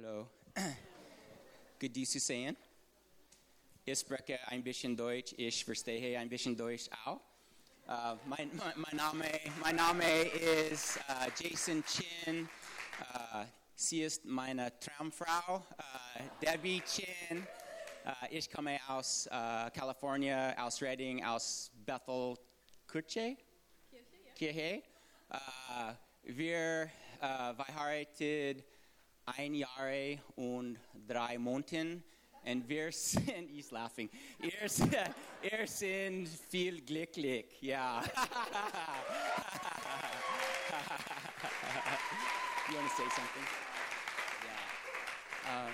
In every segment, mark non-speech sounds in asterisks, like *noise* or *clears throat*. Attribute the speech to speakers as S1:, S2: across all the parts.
S1: Hallo. *coughs* Good zu sehen. Ich spreche ein bisschen Deutsch. Ich verstehe ein bisschen Deutsch auch. Uh, mein, mein, mein, Name, mein Name ist uh, Jason Chin. Uh, sie ist meine Traumfrau, Debbie Chin. ich komme aus Kalifornien, aus Redding, aus Bethel, Kirche. Kirche. Ja. wir verheiratet ein Jahr und drei Monate. Und wir *laughs* sind, he's laughing, wir, wir sind viel glücklich, ja. *laughs* you want to say something? Yeah. Um,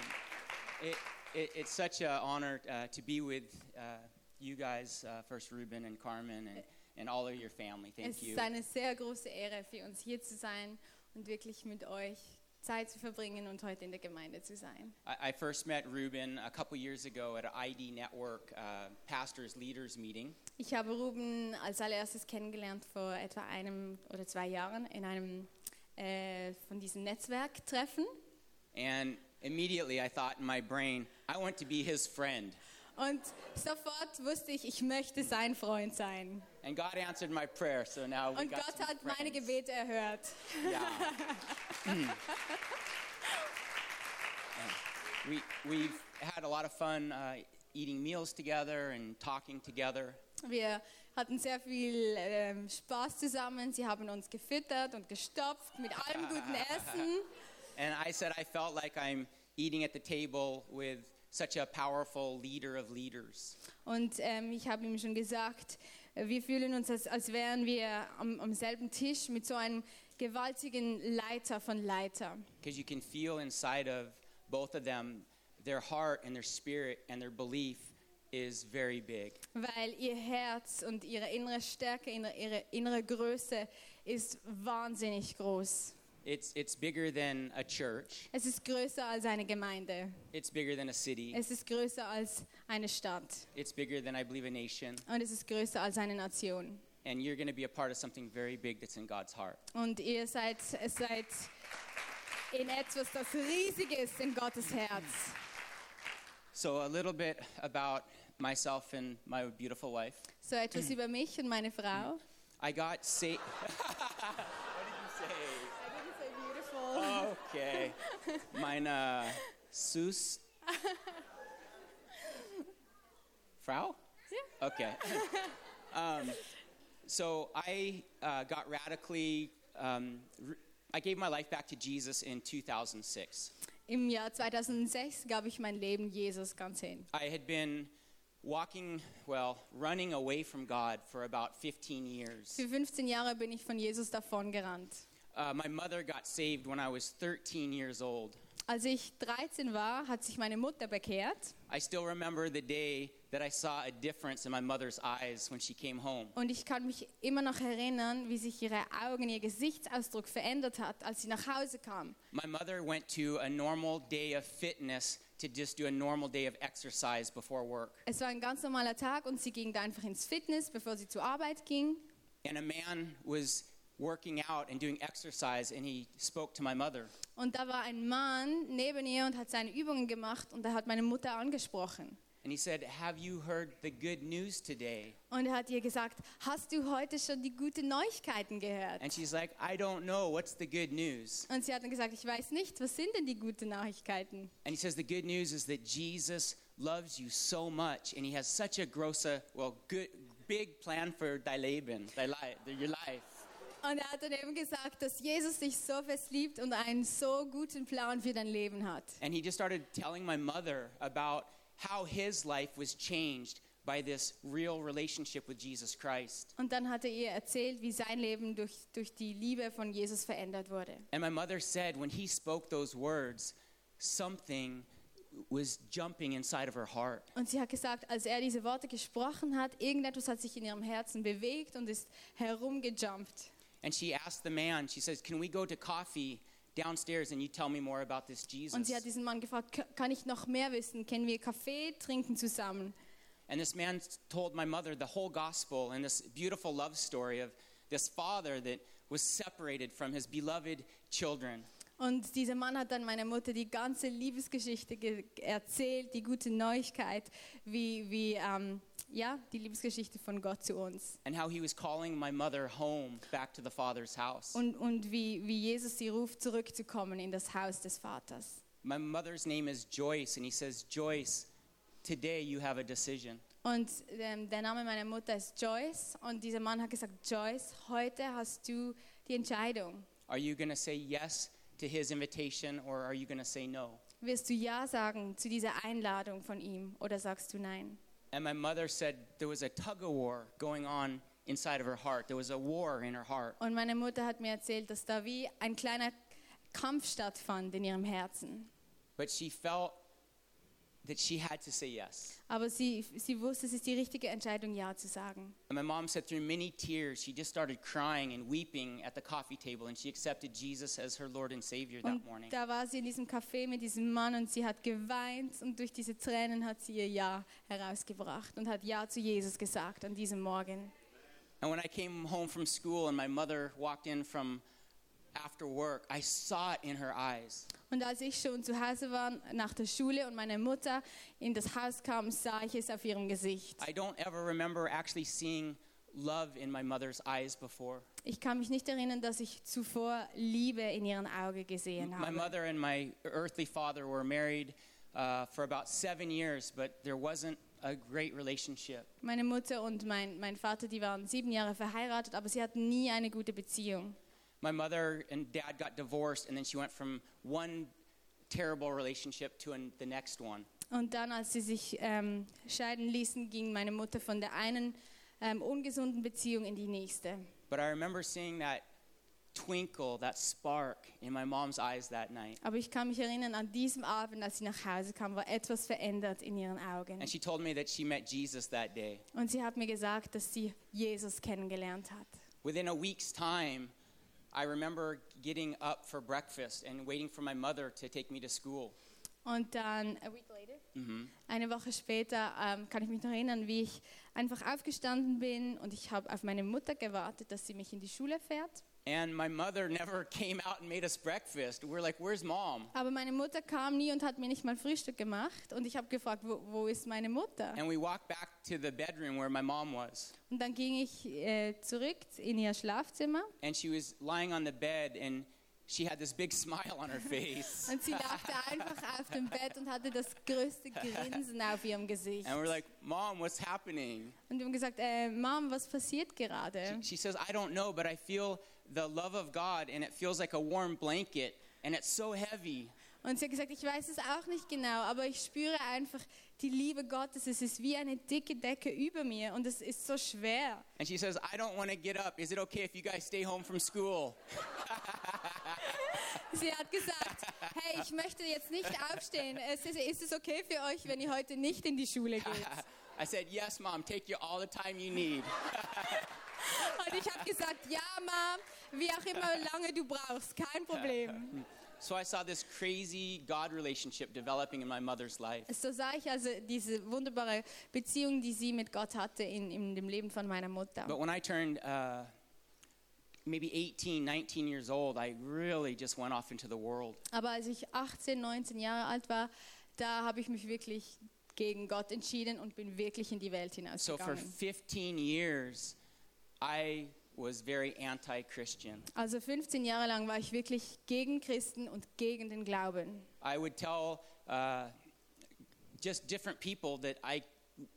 S1: it, it, it's such an honor uh, to be with uh, you guys, uh, First Ruben and Carmen, and, and all of your family. Thank
S2: es
S1: you.
S2: ist eine sehr große Ehre für uns hier zu sein und wirklich mit euch Zeit zu verbringen und heute in der Gemeinde zu sein.
S1: I, I first met Ruben a couple years ago at an ID Network uh, Pastors Leaders Meeting.
S2: Ich habe Ruben als allererstes kennengelernt vor etwa einem oder zwei Jahren in einem äh, von diesen Netzwerktreffen.
S1: And immediately I thought in my brain, I want to be his friend.
S2: Und sofort wusste ich, ich möchte sein Freund sein.
S1: And God answered my prayer, so now we
S2: Und
S1: got
S2: Gott
S1: some
S2: hat meine. Gebete erhört.
S1: Yeah. *laughs* we we've had a lot of fun uh, eating meals together and talking together.
S2: Wir hatten sehr viel ähm, Spaß zusammen. Sie haben uns gefüttert und gestopft mit allem *laughs* guten Essen.
S1: And I said I felt like I'm eating at the table with such a powerful leader of leaders.
S2: Und ähm, ich habe ihm schon gesagt, wir fühlen uns, als, als wären wir am, am selben Tisch mit so einem gewaltigen Leiter von Leiter.
S1: Because you can feel inside of both of them their heart and their spirit and their belief is very big.
S2: Weil ihr Herz und ihre innere Stärke, ihre, ihre innere Größe ist wahnsinnig groß.
S1: It's, it's bigger than a church.
S2: Es ist größer als eine Gemeinde.
S1: It's bigger than a city.
S2: Es ist größer als eine Stadt.
S1: It's bigger than, I believe, a nation.
S2: Und es ist größer als eine Nation.
S1: And you're going to be a part of something very big that's in God's heart.
S2: Und ihr seid, seid in etwas, das riesig ist in Gottes Herz.
S1: So, a little bit about myself and my beautiful wife.
S2: So etwas *clears throat* über mich und meine Frau.
S1: I got saved. *laughs* what did you say? Okay. Meine Sus. Frau?
S2: Yeah.
S1: Okay. Um, so I uh, got radically, um, I gave my life back to Jesus in 2006.
S2: Im Jahr 2006 gab ich mein Leben Jesus ganz hin.
S1: I had been walking, well, running away from God for about 15 years.
S2: Für 15 Jahre bin ich von Jesus davongerannt.
S1: Uh, my mother got saved when I was 13 years old.
S2: Als ich 13 war, hat sich meine Mutter bekehrt
S1: I still remember the day that I saw a difference in my mother's eyes when she came home.
S2: und ich kann mich immer noch erinnern, wie sich ihre Augen, ihr Gesichtsausdruck verändert hat, als sie nach Hause kam.
S1: My mother went to a normal day of fitness to just do a normal day of exercise before work.
S2: Es war ein ganz normaler Tag und sie ging da einfach ins Fitness, bevor sie zur Arbeit ging.
S1: And a man was working out and doing exercise, and he spoke to my mother.
S2: Und da war ein Mann neben ihr und hat seine Übungen gemacht und er hat meine Mutter angesprochen.
S1: And he said, Have you heard the good news today?
S2: Und er hat ihr gesagt, hast du heute schon die guten Neuigkeiten gehört?
S1: And she's like, I don't know. What's the good news?
S2: Und sie hat dann gesagt, ich weiß nicht, was sind denn die guten Neuigkeiten?
S1: And he says, The good news is that Jesus loves you so much, and he has such a gross, well, good, big plan for dein Leben, dein Li- your life.
S2: Und er hat dann eben gesagt, dass Jesus dich so fest liebt und einen so guten Plan für dein Leben hat.
S1: And he just started telling my mother about how his life was changed by this real relationship with Jesus Christ.
S2: Und dann hat er ihr erzählt, wie sein Leben durch, durch die Liebe von Jesus verändert wurde.
S1: And my mother said when he spoke those words, something was jumping inside of her heart.
S2: Und sie hat gesagt, als er diese Worte gesprochen hat, irgendetwas hat sich in ihrem Herzen bewegt und ist herumgejumpt.
S1: And she asked the man, she says, Can we go to coffee downstairs and you tell me more about this
S2: Und sie hat
S1: Jesus?
S2: diesen Mann gefragt, "K- kann ich noch mehr wissen? Können wir Kaffee trinken zusammen?
S1: And this man told my mother the whole gospel and this beautiful love story of this father that was separated from his beloved children.
S2: Und dieser Mann hat dann meiner Mutter die ganze Liebesgeschichte ge- erzählt, die gute Neuigkeit, wie, wie ähm, ja, die Liebesgeschichte von Gott zu uns.
S1: and how he was calling my mother home back to the Father's house.
S2: Und, und wie, wie Jesus sie ruft, zurückzukommen in das Haus des Vaters.
S1: My mother's name is Joyce, and he says, Joyce, today you have a decision.
S2: Und ähm, der Name meiner Mutter ist Joyce. Und dieser Mann hat gesagt, Joyce, heute hast du die Entscheidung.
S1: Are you going to say yes to his invitation, or are you going to say no?
S2: Wirst du Ja sagen zu dieser Einladung von ihm oder sagst du Nein?
S1: And my mother said there was a tug of war going on inside of her heart. There was a war in her heart.
S2: Und meine Mutter hat mir erzählt, dass da wie ein kleiner Kampf stattfand in ihrem Herzen.
S1: But she felt that she had to say yes.
S2: Aber sie, sie wusste, es ist die richtige Entscheidung, Ja zu sagen.
S1: And my mom said through many tears, she just started crying and weeping at the coffee table, and she accepted Jesus as her Lord and Savior that
S2: Und
S1: morning.
S2: da war sie in diesem Café mit diesem Mann und sie hat geweint und durch diese Tränen hat sie ihr Ja herausgebracht und hat Ja zu Jesus gesagt an diesem Morgen.
S1: And when I came home from school and my mother walked in from after work, I saw it in her eyes.
S2: Und als ich schon zu Hause war nach der Schule und meine Mutter in das Haus kam, sah ich es auf ihrem Gesicht.
S1: I don't ever remember actually seeing love in my mother's eyes before.
S2: Ich kann mich nicht erinnern, dass ich zuvor Liebe in ihren Augen gesehen
S1: My
S2: habe.
S1: mother and my earthly father were married uh, for about seven years, but there wasn't a great relationship.
S2: Meine Mutter und mein, mein Vater, die waren sieben Jahre verheiratet, aber sie hatten nie eine gute Beziehung.
S1: My mother and dad got divorced, and then she went from one terrible relationship to an, the next one.
S2: Und dann, als sie sich ähm, scheiden ließen, ging meine Mutter von der einen ähm, ungesunden Beziehung in die nächste.
S1: But I remember seeing that twinkle, that spark in my mom's eyes that night.
S2: Aber ich kann mich erinnern, an diesem Abend, als sie nach Hause kam, war etwas verändert in ihren Augen.
S1: And she told me that she met Jesus that day.
S2: Und sie hat mir gesagt, dass sie Jesus kennengelernt hat.
S1: Within a week's time, I remember getting up for breakfast and waiting for my mother to take me to school.
S2: Und dann, a week later,
S1: hmm
S2: eine Woche später, ähm, kann ich mich noch erinnern, wie ich einfach aufgestanden bin und ich habe auf meine Mutter gewartet, dass sie mich in die Schule fährt.
S1: And my mother never came out and made us breakfast. We're like, where's mom?
S2: Aber meine Mutter kam nie und hat mir nicht mal Frühstück gemacht. Und ich habe gefragt, wo, wo ist meine Mutter?
S1: And we walked back to the bedroom where my mom was.
S2: Und dann ging ich äh, zurück in ihr Schlafzimmer
S1: And she was lying on the bed and she had this big *laughs* smile on her face.
S2: und sie lag da einfach auf dem Bett und hatte das größte Grinsen auf ihrem Gesicht.
S1: And we're like, Mom, what's happening?
S2: Und wir haben gesagt, äh, Mom, was passiert gerade?
S1: She says, I don't know, but I feel the love of God and it feels like a warm blanket and it's so heavy.
S2: Und sie hat gesagt, ich weiß es auch nicht genau, aber ich spüre einfach die Liebe Gottes. Es ist wie eine dicke Decke über mir und es ist so schwer.
S1: And she says, I don't want to get up. Is it okay if you guys stay home from school? *laughs*
S2: Sie hat gesagt, hey, ich möchte jetzt nicht aufstehen. Ist, ist es okay für euch, wenn ihr heute nicht in die Schule geht? *laughs*
S1: I said, Yes, Mom, take you all the time you need. *laughs*
S2: Und ich habe gesagt, ja, Mom, wie auch immer lange du brauchst, kein Problem. *laughs*
S1: So I saw this crazy God relationship developing in my mother's life.
S2: So sah ich also diese wunderbare Beziehung, die sie mit Gott hatte in, in dem Leben von meiner Mutter.
S1: But when I turned uh, maybe 18, 19 years old, I really just went off into the world.
S2: Aber als ich 18, 19 Jahre alt war, da habe ich mich wirklich gegen Gott entschieden und bin wirklich in die Welt
S1: So for
S2: hinausgegangen.
S1: 15 years, I was very anti Christian.
S2: Also 15 Jahre lang war ich wirklich gegen Christen und gegen den Glauben.
S1: I would tell uh, just different people that I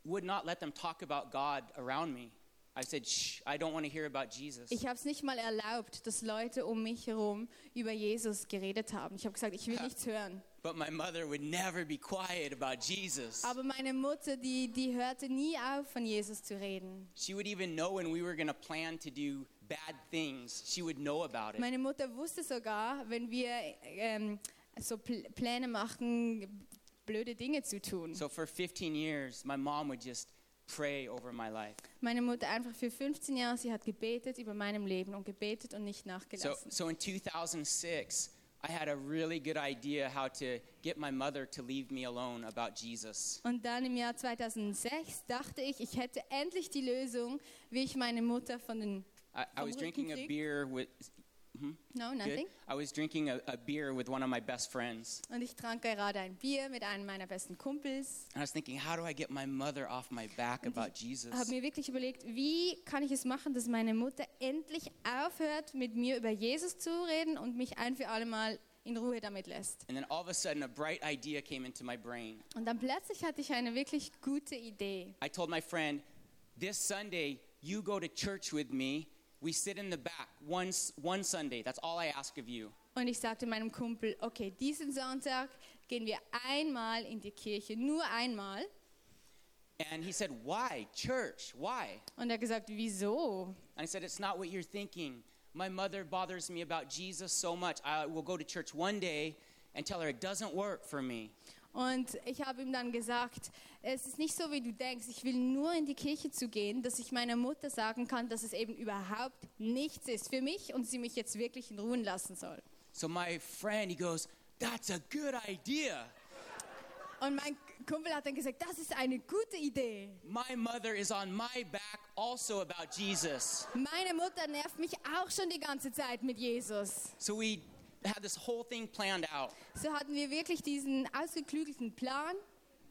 S1: would not let them talk about God around me. I said, shh, I don't want to hear about Jesus.
S2: Ich habe es nicht mal erlaubt, dass Leute um mich herum über Jesus geredet haben. Ich habe gesagt, ich will *laughs* nichts hören.
S1: But my mother would never be quiet about Jesus.
S2: Aber meine Mutter, die, die hörte nie auf, von Jesus zu reden.
S1: She would even know when we were going to plan to do bad things, she would know about it.
S2: Meine Mutter wusste sogar, wenn wir ähm, so Pl Pläne machen, blöde Dinge zu tun.
S1: So for 15 years, my mom would just pray over my life.
S2: Meine Mutter einfach für 15 Jahre, sie hat gebetet über meinem Leben und gebetet und nicht
S1: So,
S2: nachgelassen.
S1: so in 2006, I had a really good idea how to get my mother to leave me alone about Jesus.
S2: Und dann im Jahr 2006 dachte ich, ich hätte endlich die Lösung, wie ich meine Mutter von den
S1: I, I was drinking a beer with
S2: No,
S1: Good.
S2: nothing.
S1: I was drinking a, a beer with one of my best friends.
S2: Und ich trank gerade ein Bier mit einem meiner besten Kumpels.
S1: And I was thinking, how do I get my mother off my back about Jesus?
S2: Habe mir wirklich überlegt, wie kann ich es machen, dass meine Mutter endlich aufhört, mit mir über Jesus zu reden und mich ein für alle Mal in Ruhe damit lässt.
S1: And then all of a sudden, a bright idea came into my brain.
S2: Und dann plötzlich hatte ich eine wirklich gute Idee.
S1: I told my friend, this Sunday, you go to church with me. We sit in the back one, s- one Sunday. That's all I ask of you.
S2: Und ich sagte meinem Kumpel, okay, diesen Sonntag gehen wir einmal in die Kirche, nur einmal.
S1: And he said, Why? Church? Why?
S2: Und er gesagt, wieso?
S1: And I said, It's not what you're thinking. My mother bothers me about Jesus so much. I will go to church one day and tell her it doesn't work for me.
S2: Und ich habe ihm dann gesagt, es ist nicht so, wie du denkst. Ich will nur in die Kirche zu gehen, dass ich meiner Mutter sagen kann, dass es eben überhaupt nichts ist für mich und sie mich jetzt wirklich in Ruhe lassen soll.
S1: So my friend, he goes, That's a good idea.
S2: Und mein Kumpel hat dann gesagt, das ist eine gute Idee.
S1: My mother is on my back also about Jesus.
S2: Meine Mutter nervt mich auch schon die ganze Zeit mit Jesus.
S1: So we had this whole thing planned out.
S2: So hatten wir wirklich diesen ausgeklügelten Plan.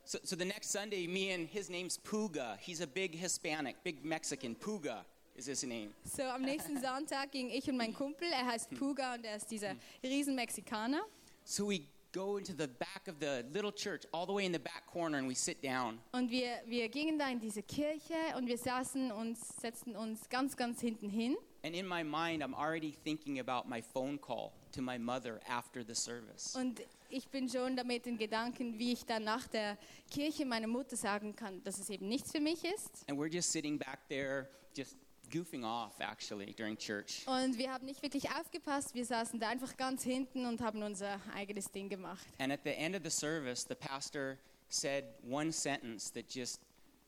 S1: So, so the next Sunday, me and his name's Puga. He's a big Hispanic, big Mexican. Puga is his name.
S2: So am nächsten *laughs* Sonntag ging ich und mein Kumpel, er heißt Puga und er ist dieser riesen Mexikaner.
S1: So we go into the back of the little church, all the way in the back corner, and we sit down.
S2: Und wir, wir gingen da in diese Kirche und wir saßen uns, setzten uns ganz, ganz hinten hin.
S1: And in my mind, I'm already thinking about my phone call to my mother after the service.
S2: Und ich bin schon damit in Gedanken, wie ich dann nach der Kirche meiner Mutter sagen kann, dass es eben nichts für mich ist.
S1: And we're just sitting back there, just goofing off, actually, during church.
S2: Und wir haben nicht wirklich aufgepasst. Wir saßen da einfach ganz hinten und haben unser eigenes Ding gemacht.
S1: And at the end of the service, the pastor said one sentence that just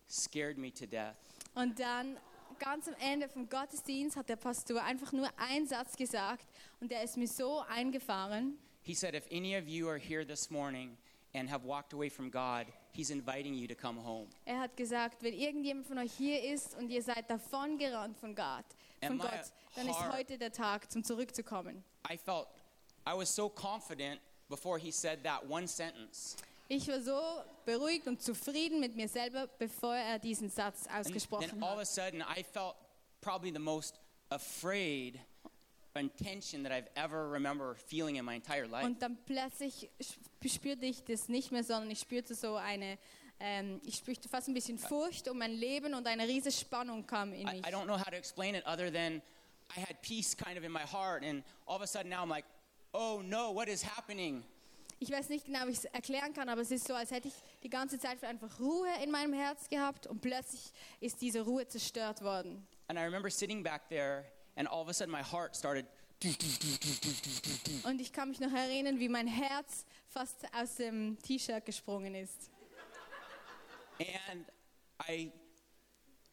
S1: scared me to death.
S2: Und dann ganz am Ende vom Gottesdienst hat der Pastor einfach nur einen Satz gesagt und der ist mir so eingefahren.
S1: He said, If any of you are here this morning and have walked away from God, He's inviting you to come home.
S2: Er hat gesagt, wenn irgendjemand von euch hier ist und ihr seid davongerannt von Gott, von Gott, dann ist
S1: heart-
S2: heute der Tag, zum zurückzukommen.
S1: I felt, I was so confident before he said that one sentence.
S2: Ich war so beruhigt und zufrieden mit mir selber, bevor er diesen Satz ausgesprochen
S1: then all of
S2: hat.
S1: a sudden, I felt probably the most afraid and tension that I've ever remember feeling in my entire life.
S2: Und dann plötzlich sp- spürte ich das nicht mehr, sondern ich spürte so eine, ähm, ich spürte fast ein bisschen Furcht um mein Leben und eine riesige Spannung kam in
S1: I,
S2: mich.
S1: I don't know how to explain it other than I had peace kind of in my heart, and all of a sudden now I'm like, oh no, what is happening?
S2: Ich weiß nicht genau, wie ich es erklären kann, aber es ist so, als hätte ich die ganze Zeit einfach Ruhe in meinem Herz gehabt und plötzlich ist diese Ruhe zerstört worden.
S1: And I remember sitting back there, and all of a sudden my heart started.
S2: Und ich kann mich noch erinnern, wie mein Herz fast aus dem T-Shirt gesprungen ist.
S1: And I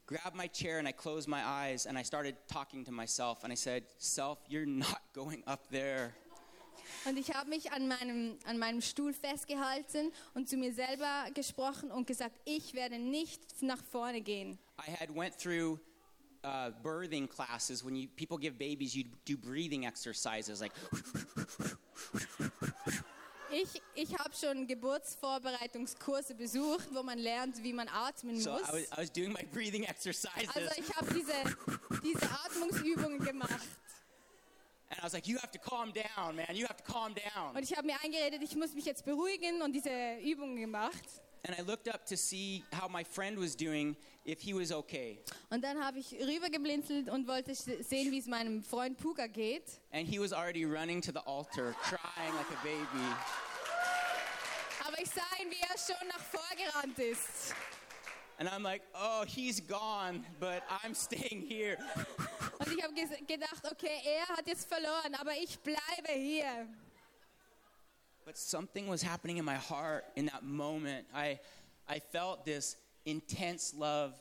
S1: grabbed my chair and I closed my eyes and I started talking to myself and I said, Self, you're not *laughs* going up there.
S2: Und ich habe mich an meinem, an meinem Stuhl festgehalten und zu mir selber gesprochen und gesagt, ich werde nicht nach vorne gehen.
S1: I had went through uh, birthing classes when you people give babies, you do breathing exercises like
S2: Ich, ich habe schon Geburtsvorbereitungskurse besucht, wo man lernt, wie man atmen
S1: so.
S2: muss.
S1: I was, I was doing my breathing exercises,
S2: Also ich habe diese, diese Atmungsübungen gemacht.
S1: Was like, "You have to calm down, man. You have to calm down."
S2: Und ich habe mir eingeredet, ich muss mich jetzt beruhigen und diese Übungen gemacht.
S1: And I looked up to see how my friend was doing, if he was okay.
S2: Und dann habe ich rübergeblinzelt und wollte sehen, wie es meinem Freund Puga geht.
S1: And he was already running to the altar, crying like a baby.
S2: Aber ich sah ihn, wie er schon nach vorgerannt ist.
S1: And I'm like, oh, he's gone, but I'm staying here. *laughs*
S2: Und ich habe gedacht, okay, er hat jetzt verloren, aber ich bleibe hier.
S1: But something was happening in my heart in that moment. I, I felt this intense love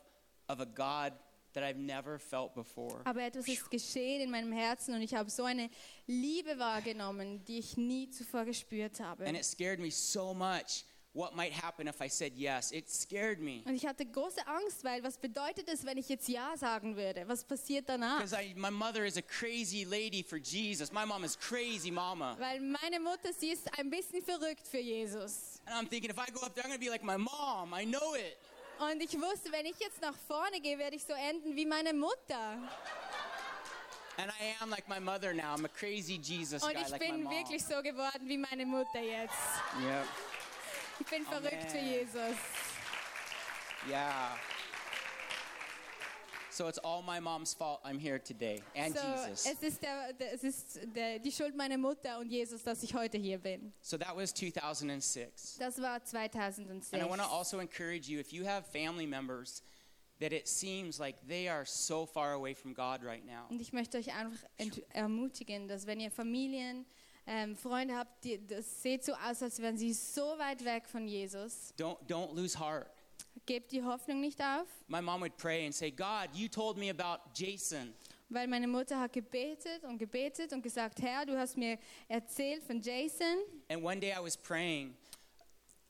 S1: of a God that I've never felt before.
S2: Aber etwas ist geschehen in meinem Herzen und ich habe so eine Liebe wahrgenommen, die ich nie zuvor gespürt habe.
S1: And it scared me so much what might happen if I said yes. It scared me.
S2: Und ich hatte große Angst, weil was bedeutet es, wenn ich jetzt Ja sagen würde? Was passiert danach?
S1: Because my mother is a crazy lady for Jesus. My mom is crazy mama.
S2: Weil meine Mutter, sie ist ein bisschen verrückt für Jesus.
S1: And I'm thinking, if I go up there, I'm going to be like my mom. I know it.
S2: Und ich wusste, wenn ich jetzt nach vorne gehe, werde ich so enden wie meine Mutter.
S1: And I am like my mother now. I'm a crazy Jesus
S2: Und
S1: guy
S2: ich
S1: like
S2: bin wirklich so geworden wie meine Mutter jetzt.
S1: Yep.
S2: Ich bin verrückt für
S1: Amen.
S2: Jesus.
S1: Yeah. So it's all my mom's fault I'm here today and
S2: So,
S1: Jesus.
S2: es ist, der, der, es ist der, die Schuld meiner Mutter und Jesus, dass ich heute hier bin.
S1: So that was 2006.
S2: Das war 2006.
S1: And I want to also encourage you if you have family members that it seems like they are so far away from God right now.
S2: Und ich möchte euch einfach ermutigen, dass wenn ihr Familien, ähm, Freunde habt, die, das sieht so aus, als wären sie so weit weg von Jesus.
S1: Don't don't lose heart.
S2: Gebt die Hoffnung nicht auf,
S1: My mom would pray and say, "God, you told me about Jason.
S2: weil meine Mutter hat gebetet und gebetet und gesagt, Herr, du hast mir erzählt von Jason.
S1: And one day I was praying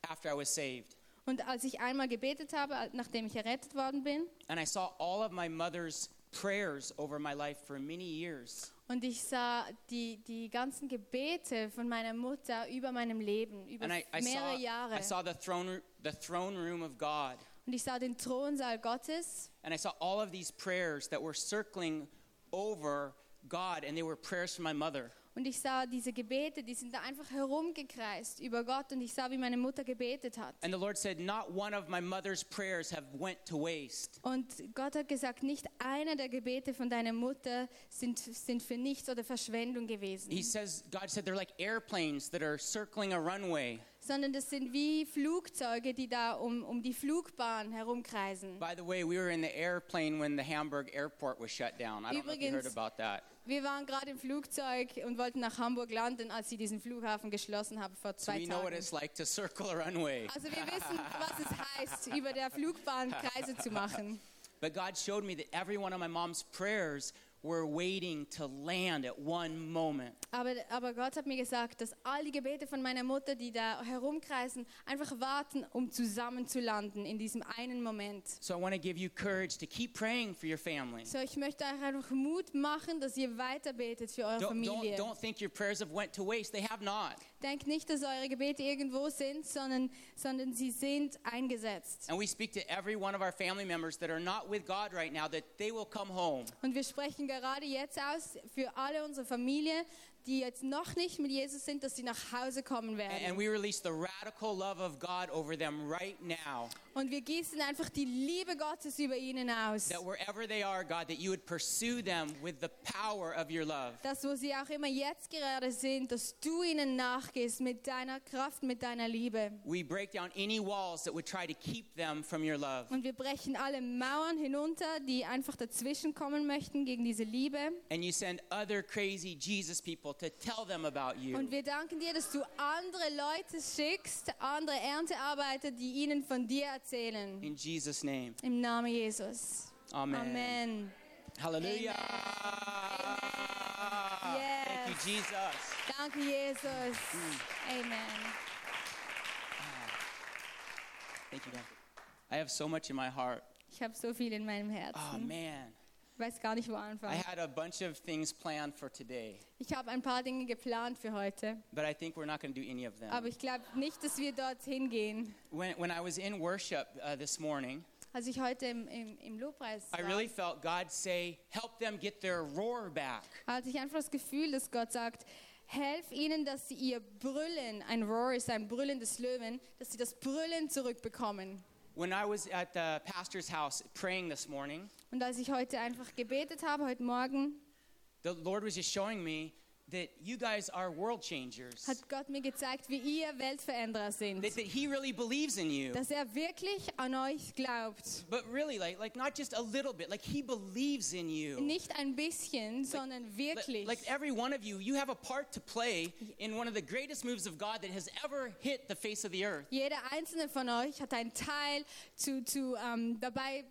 S1: after I was saved,
S2: Und als ich einmal gebetet habe, nachdem ich errettet worden bin,
S1: and I saw all of my mother's prayers over my life for many years.
S2: Und ich sah die, die ganzen Gebete von meiner Mutter über meinem Leben, über
S1: I, I
S2: mehrere
S1: saw
S2: Jahre.
S1: I saw the throne the throne room of God.
S2: Und ich sah den Thronsaal Gottes
S1: And I saw all of these prayers that were circling over God, and they were prayers from my mother.
S2: Und ich sah diese Gebete, die sind da einfach herumgekreist über Gott und ich sah, wie meine Mutter gebetet hat.
S1: And the Lord said, Not one of my mother's prayers have went to waste.
S2: Und Gott hat gesagt, nicht einer der Gebete von deiner Mutter sind, sind für nichts oder Verschwendung gewesen,
S1: He says, God said they're like airplanes that are circling a runway.
S2: sondern das sind wie Flugzeuge, die da um, um die Flugbahn herumkreisen.
S1: By the way, we were in the airplane when the Hamburg airport was shut down. I don't know if you heard
S2: Übrigens-
S1: about that.
S2: Wir waren gerade im Flugzeug und wollten nach Hamburg landen, als sie diesen Flughafen geschlossen haben vor
S1: So
S2: zwei
S1: what
S2: Tagen.
S1: it's like to circle a runway.
S2: Also wir wissen, was es heißt, über der Flugbahn Kreise zu machen.
S1: But God showed me that every one of my mom's prayers were waiting to land at one moment.
S2: Aber, aber Gott hat mir gesagt, dass all die Gebete von meiner Mutter, die da herumkreisen, einfach warten, um zusammenzulanden in diesem einen Moment.
S1: So I want to give you courage to keep praying for your family.
S2: So, ich möchte euch einfach Mut machen, dass ihr weiter betet für eure
S1: Don't,
S2: Familie.
S1: don't, don't think your prayers have went to waste. They have not.
S2: Denkt nicht, dass eure Gebete irgendwo sind, sondern, sondern sie sind eingesetzt.
S1: And we speak to every one of our family members that are not with God right now that they will come home.
S2: Und wir sprechen gerade jetzt aus für alle unsere Familie, die jetzt noch nicht mit Jesus sind, dass sie nach Hause kommen
S1: And
S2: werden.
S1: we release the radical love of God over them right now.
S2: Und wir gießen einfach die Liebe Gottes über ihnen aus.
S1: That wherever they are, God, that you would pursue them with the power of your love.
S2: dass wo sie auch immer jetzt gerade sind, dass du ihnen nachgehst mit deiner Kraft, mit deiner Liebe.
S1: We break down any walls that would try to keep them from your love.
S2: Und wir brechen alle Mauern hinunter, die einfach dazwischen kommen möchten gegen diese Liebe.
S1: And you send other crazy Jesus people to tell them about you.
S2: Und wir danken dir, dass du andere Leute schickst, andere Erntearbeiter, die ihnen von dir erzählen.
S1: In Jesus' name.
S2: Im Namen Jesus.
S1: Amen.
S2: Amen.
S1: Hallelujah.
S2: Yes.
S1: Thank you, Jesus.
S2: Danke, Jesus. Mm. Amen. Ah.
S1: Thank you, God. I have so much in my heart.
S2: Ich habe so viel in meinem
S1: Oh,
S2: Herzen.
S1: Ah, man.
S2: Ich weiß gar nicht, wo
S1: I
S2: anfangen.
S1: had a bunch of things planned for today,
S2: Ich habe ein paar Dinge geplant für heute.
S1: but I think we're not going to do any of them.
S2: Aber ich glaube nicht, dass wir dorthin gehen.
S1: When, when I was in worship uh, this morning,
S2: Als ich heute im, im, im Lobpreis
S1: I
S2: war,
S1: really felt God say, help them get their roar back.
S2: hatte ich einfach das Gefühl, dass Gott sagt, helf ihnen, dass sie ihr Brüllen, ein Roar ist ein Brüllen des Löwen, dass sie das Brüllen zurückbekommen.
S1: When I was at the pastor's house praying this morning,
S2: Und als ich heute einfach gebetet habe, heute Morgen,
S1: the Lord was just showing me that you guys are world changers.
S2: hat Gott mir gezeigt, wie ihr Weltveränderer sind.
S1: That, that He really believes in you.
S2: Dass er wirklich an euch glaubt.
S1: But really, like, like not just a little bit, like He believes in you.
S2: Nicht ein bisschen, sondern
S1: Like,
S2: wirklich.
S1: like every one of you, you have a part to play in one of the greatest moves of God that has ever hit the face of the earth.
S2: Jeder einzelne von euch hat einen Teil zu, zu, ähm, dabei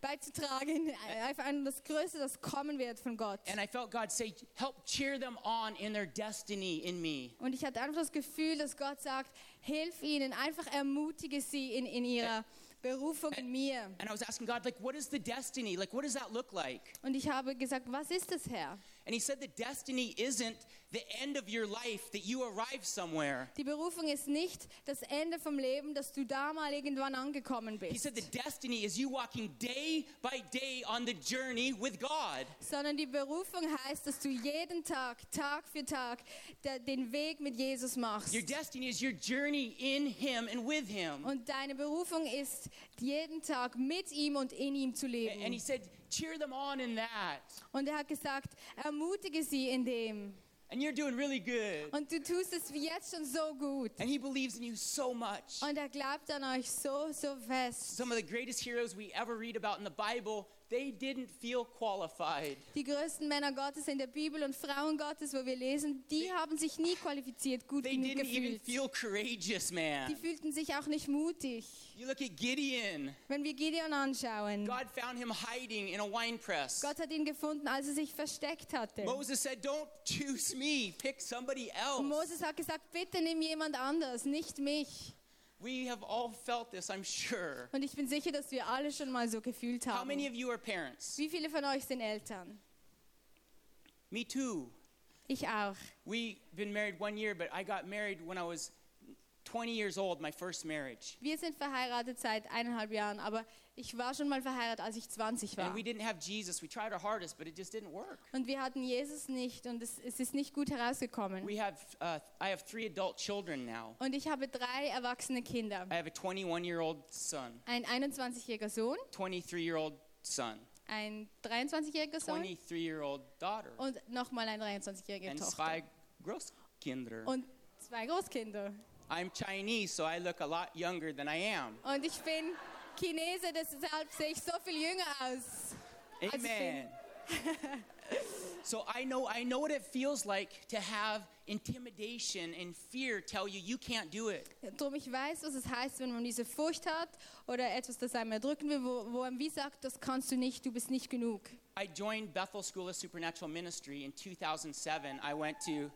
S2: beizutragen, einfach an das Größte, das kommen wird von Gott.
S1: And I felt God say, help cheer them on in their destiny in me.
S2: Und ich hatte einfach das Gefühl, dass Gott sagt, hilf ihnen, einfach ermutige sie in, in ihrer Berufung in mir.
S1: And I was asking God, like, what is the destiny? Like, what does that look like?
S2: Und ich habe gesagt, was ist das, Herr?
S1: And he said the destiny isn't the end of your life that you arrive somewhere.
S2: Die Berufung ist nicht das Ende vom Leben, dass du da mal irgendwann angekommen
S1: He
S2: bist,
S1: said the destiny is you walking day by day on the journey with God.
S2: sondern die Berufung heißt, dass du jeden Tag, Tag für Tag, den Weg mit Jesus machst.
S1: Your destiny is your journey in Him and with Him.
S2: Und deine Berufung ist, jeden Tag mit ihm und in ihm zu
S1: And he
S2: leben.
S1: said, cheer them on in that.
S2: Und er hat gesagt, ermutige sie in dem.
S1: And you're doing really good.
S2: Und du tust es jetzt schon so gut.
S1: And he believes in you so much.
S2: Und er glaubt an euch so, so fest.
S1: Some of the greatest heroes we ever read about in the Bible, they didn't feel qualified.
S2: Die größten Männer Gottes in der Bibel und Frauen Gottes, wo wir lesen, die haben sich nie qualifiziert, gut
S1: They
S2: genug
S1: didn't even
S2: gefühlt.
S1: feel courageous,
S2: Die
S1: man.
S2: fühlten sich auch nicht mutig.
S1: You look at Gideon.
S2: Wenn wir Gideon anschauen,
S1: God found him hiding in a wine press.
S2: Gott hat ihn gefunden, als er sich versteckt hatte.
S1: Moses said, Don't choose me, pick somebody
S2: Und
S1: else.
S2: Moses hat gesagt, bitte nimm jemand anders, nicht mich.
S1: We have all felt this, I'm sure.
S2: Und ich bin sicher, dass wir alle schon mal so gefühlt
S1: How many
S2: haben.
S1: of you are parents?
S2: Wie viele von euch sind Eltern?
S1: Me too.
S2: Ich auch.
S1: We've been married one year, but I got married when I was 20 years old, my first marriage.
S2: Wir sind verheiratet seit eineinhalb Jahren, aber ich war schon mal verheiratet, als ich 20 war.
S1: And we didn't have Jesus. We tried our hardest, but it just didn't work.
S2: Und wir hatten Jesus nicht und es, es ist nicht gut herausgekommen.
S1: We have, uh, I have three adult children now.
S2: Und ich habe drei erwachsene Kinder.
S1: I have a 21 year old son,
S2: Ein 21-jähriger Sohn,
S1: 23 year old son,
S2: ein 23-jähriger Sohn
S1: 23 year old daughter,
S2: und nochmal eine 23-jährige
S1: and
S2: Tochter.
S1: zwei Großkinder.
S2: Und zwei Großkinder.
S1: I'm Chinese, so I look a lot younger than I am.
S2: Und ich bin Chinese, deshalb sehe ich so viel jünger aus. als ich bin.
S1: Amen. *laughs* so I know I know what it feels like to have intimidation and fear tell you you can't do it.
S2: Drum ich weiß, was es heißt, wenn man diese Furcht hat oder etwas, das einem erdrücken will, wo, wo einem wie sagt, das kannst du nicht, du bist nicht genug.
S1: I joined Bethel School of Supernatural Ministry in 2007. I went to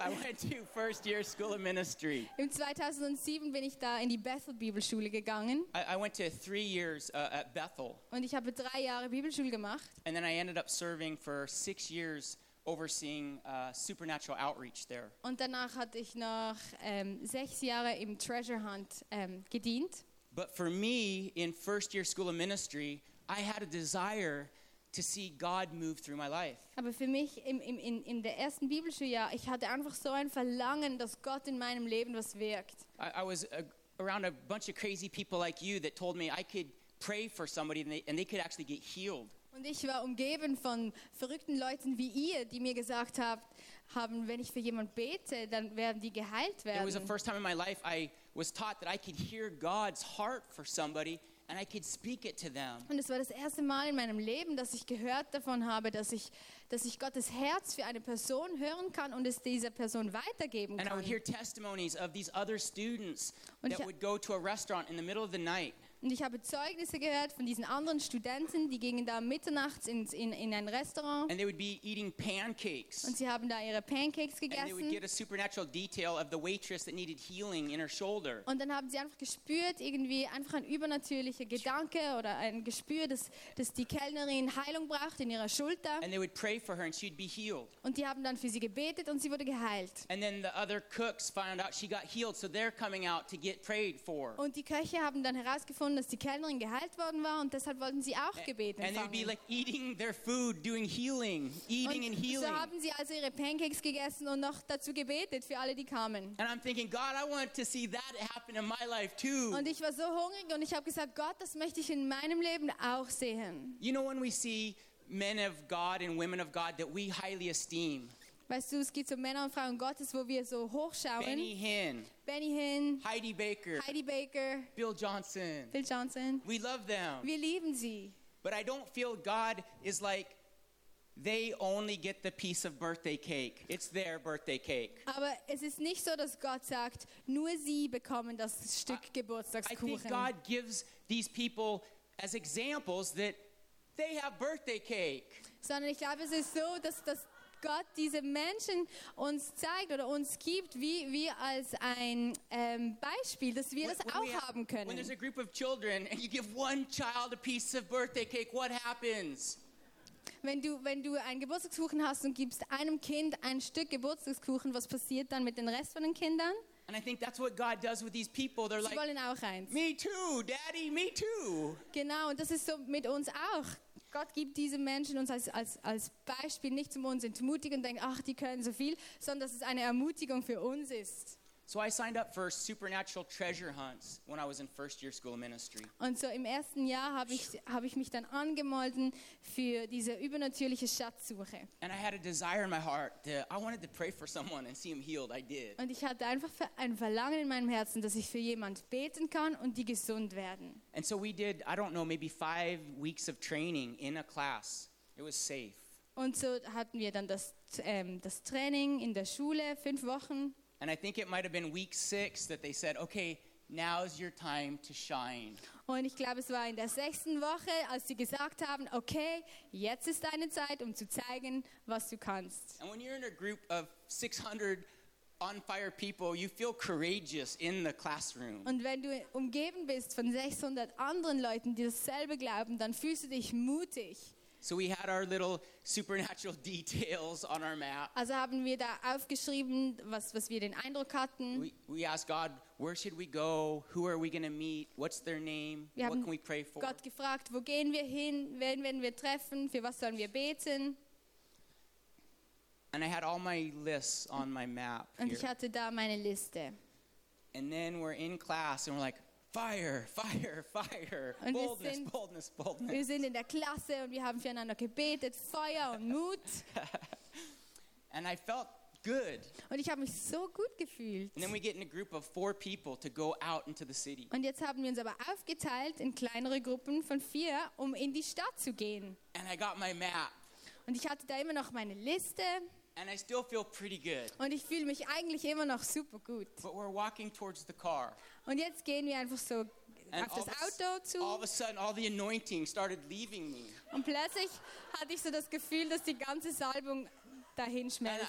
S1: I went to first year school of ministry.
S2: Im 2007 bin ich da in die Bethel Bibelschule gegangen
S1: I, I went to three years uh, at Bethel,
S2: und ich habe drei Jahre Bibelschule gemacht
S1: and then I ended up serving for six years overseeing uh, supernatural outreach there.
S2: und danach hatte ich noch ähm, sechs Jahre im Treasure Hunt ähm, gedient.
S1: But for me, in first year school of ministry, I had a desire to see God move through my life.
S2: Aber für mich im, im, in, in der ersten Bibelschuljahr, ich hatte einfach so ein Verlangen, dass Gott in meinem Leben was wirkt.
S1: I, I was uh, around a bunch of crazy people like you that told me I could pray for somebody and they, and they could actually get healed.
S2: Und ich war umgeben von verrückten Leuten wie ihr, die mir gesagt habt, haben, wenn ich für jemanden bete, dann werden die geheilt
S1: It was the first time in my life I was taught that I could hear God's heart for somebody and I could speak it to them.
S2: Und es war das erste Mal in meinem Leben, dass ich gehört davon habe, dass ich, dass ich Gottes Herz für eine Person hören kann und es dieser Person weitergeben
S1: And I
S2: kann.
S1: would hear testimonies of these other students that would go to a restaurant in the middle of the night
S2: Und ich habe Zeugnisse gehört von diesen anderen Studenten, die gingen da mitternachts ins, in, in ein Restaurant
S1: and they would be eating pancakes.
S2: und sie haben da ihre Pancakes
S1: And they would
S2: gegessen.
S1: get a supernatural detail of the waitress that needed healing in her shoulder.
S2: Und dann haben sie einfach gespürt, irgendwie einfach ein übernatürlicher Gedanke oder ein Gespür, dass, dass die Kellnerin Heilung brachte in ihrer Schulter.
S1: And they would pray for her and she'd be healed.
S2: Und die haben dann für sie gebetet und sie wurde geheilt.
S1: And then the other cooks found out she got healed, so they're coming out to get prayed for.
S2: Und die Köche haben dann herausgefunden, dass die Kellnerin geheilt worden war und deshalb wollten sie auch Gebet
S1: And be
S2: empfangen.
S1: like eating their food, doing healing, eating and
S2: Und so
S1: healing.
S2: haben sie also ihre Pancakes gegessen und noch dazu gebetet für alle, die kamen.
S1: And I'm thinking, God, I want to see that happen in my life too.
S2: Und ich war so hungrig und ich habe gesagt, Gott, das möchte ich in meinem Leben auch sehen.
S1: You know, when we see men of God and women of God that we highly esteem,
S2: Weißt du, es gibt so Männer und Frauen Gottes, wo wir so hochschauen.
S1: Benny Hinn,
S2: Benny Hinn,
S1: Heidi Baker,
S2: Heidi Baker,
S1: Bill Johnson,
S2: Bill Johnson.
S1: we love them.
S2: Wir lieben sie.
S1: But I don't feel God is like they only get the piece of birthday cake. It's their birthday cake.
S2: Aber es ist nicht so, dass Gott sagt, nur sie bekommen das Stück
S1: I think
S2: Geburtstagskuchen.
S1: God gives these people as examples that they have birthday cake.
S2: sondern ich glaube, es ist so, dass, dass Gott diese Menschen uns zeigt oder uns gibt, wie wir als ein ähm, Beispiel, dass wir das auch
S1: have-
S2: haben
S1: when there's
S2: können.
S1: a group of children and you give one child a piece of birthday cake, what happens?
S2: Wenn du, wenn du einen Geburtstagskuchen hast und gibst einem Kind ein Stück Geburtstagskuchen, was passiert dann mit den Rest von den Kindern?
S1: And I think that's what God does with these people. They're
S2: Sie
S1: like,
S2: wollen auch eins.
S1: me too, daddy, me too.
S2: Genau, und das ist so mit uns auch. Gott gibt diese Menschen uns als, als, als Beispiel, nicht um uns entmutigen und denken, ach, die können so viel, sondern dass es eine Ermutigung für uns ist.
S1: So I signed up for supernatural treasure hunts when I was in first year school ministry.
S2: Und so im ersten Jahr habe ich, habe ich mich dann angemeldet für diese übernatürliche Schatzsuche.
S1: And I had a desire in my heart that I wanted to pray for someone and see him healed. I did.
S2: Und ich hatte einfach ein Verlangen in meinem Herzen, dass ich für jemand beten kann und die gesund werden.
S1: And so we did, I don't know, maybe five weeks of training in a class. It was safe.
S2: Und so hatten wir dann das, ähm, das Training in der Schule, fünf Wochen.
S1: And I think it might have been week six that they said, okay, now's your time to shine.
S2: Und ich glaube, es war in der sechsten Woche, als sie gesagt haben, okay, jetzt ist deine Zeit, um zu zeigen, was du kannst.
S1: And when you're in a group of 600 on fire people, you feel courageous in the classroom.
S2: Und wenn du umgeben bist von 600 anderen Leuten, die dasselbe glauben, dann fühlst du dich mutig.
S1: So we had our little supernatural *laughs* details on our map.
S2: Also haben wir da aufgeschrieben, was, was wir den Eindruck hatten.
S1: We, we asked God, where should we go? Who are we going to meet? What's their name?
S2: Wir
S1: what
S2: haben
S1: can we pray for?
S2: Gott gefragt, wo gehen wir hin, wen werden wir treffen, für was sollen wir beten.
S1: And I had all my lists on my map
S2: Und
S1: here.
S2: ich hatte da meine Liste.
S1: And then we're in class and we're like, fire, fire, fire,
S2: Und wir
S1: boldness,
S2: sind-
S1: boldness, boldness.
S2: Wir sind in der Klasse und wir haben füreinander gebetet, Feuer und Mut. *laughs*
S1: And I felt good.
S2: Und ich habe mich so gut gefühlt.
S1: And then we get in a group of four people to go out into the city.
S2: Und jetzt haben wir uns aber aufgeteilt in kleinere Gruppen von vier, um in die Stadt zu gehen.
S1: And I got my map.
S2: Und ich hatte da immer noch meine Liste
S1: And I still feel pretty good.
S2: und ich fühle mich eigentlich immer noch super gut.
S1: But we're walking towards the car.
S2: Und jetzt gehen wir einfach so auf das Auto
S1: s- all of
S2: zu
S1: a sudden, all the anointing started leaving me.
S2: und plötzlich hatte ich so das Gefühl, dass die ganze Salbung dahin schmelzt.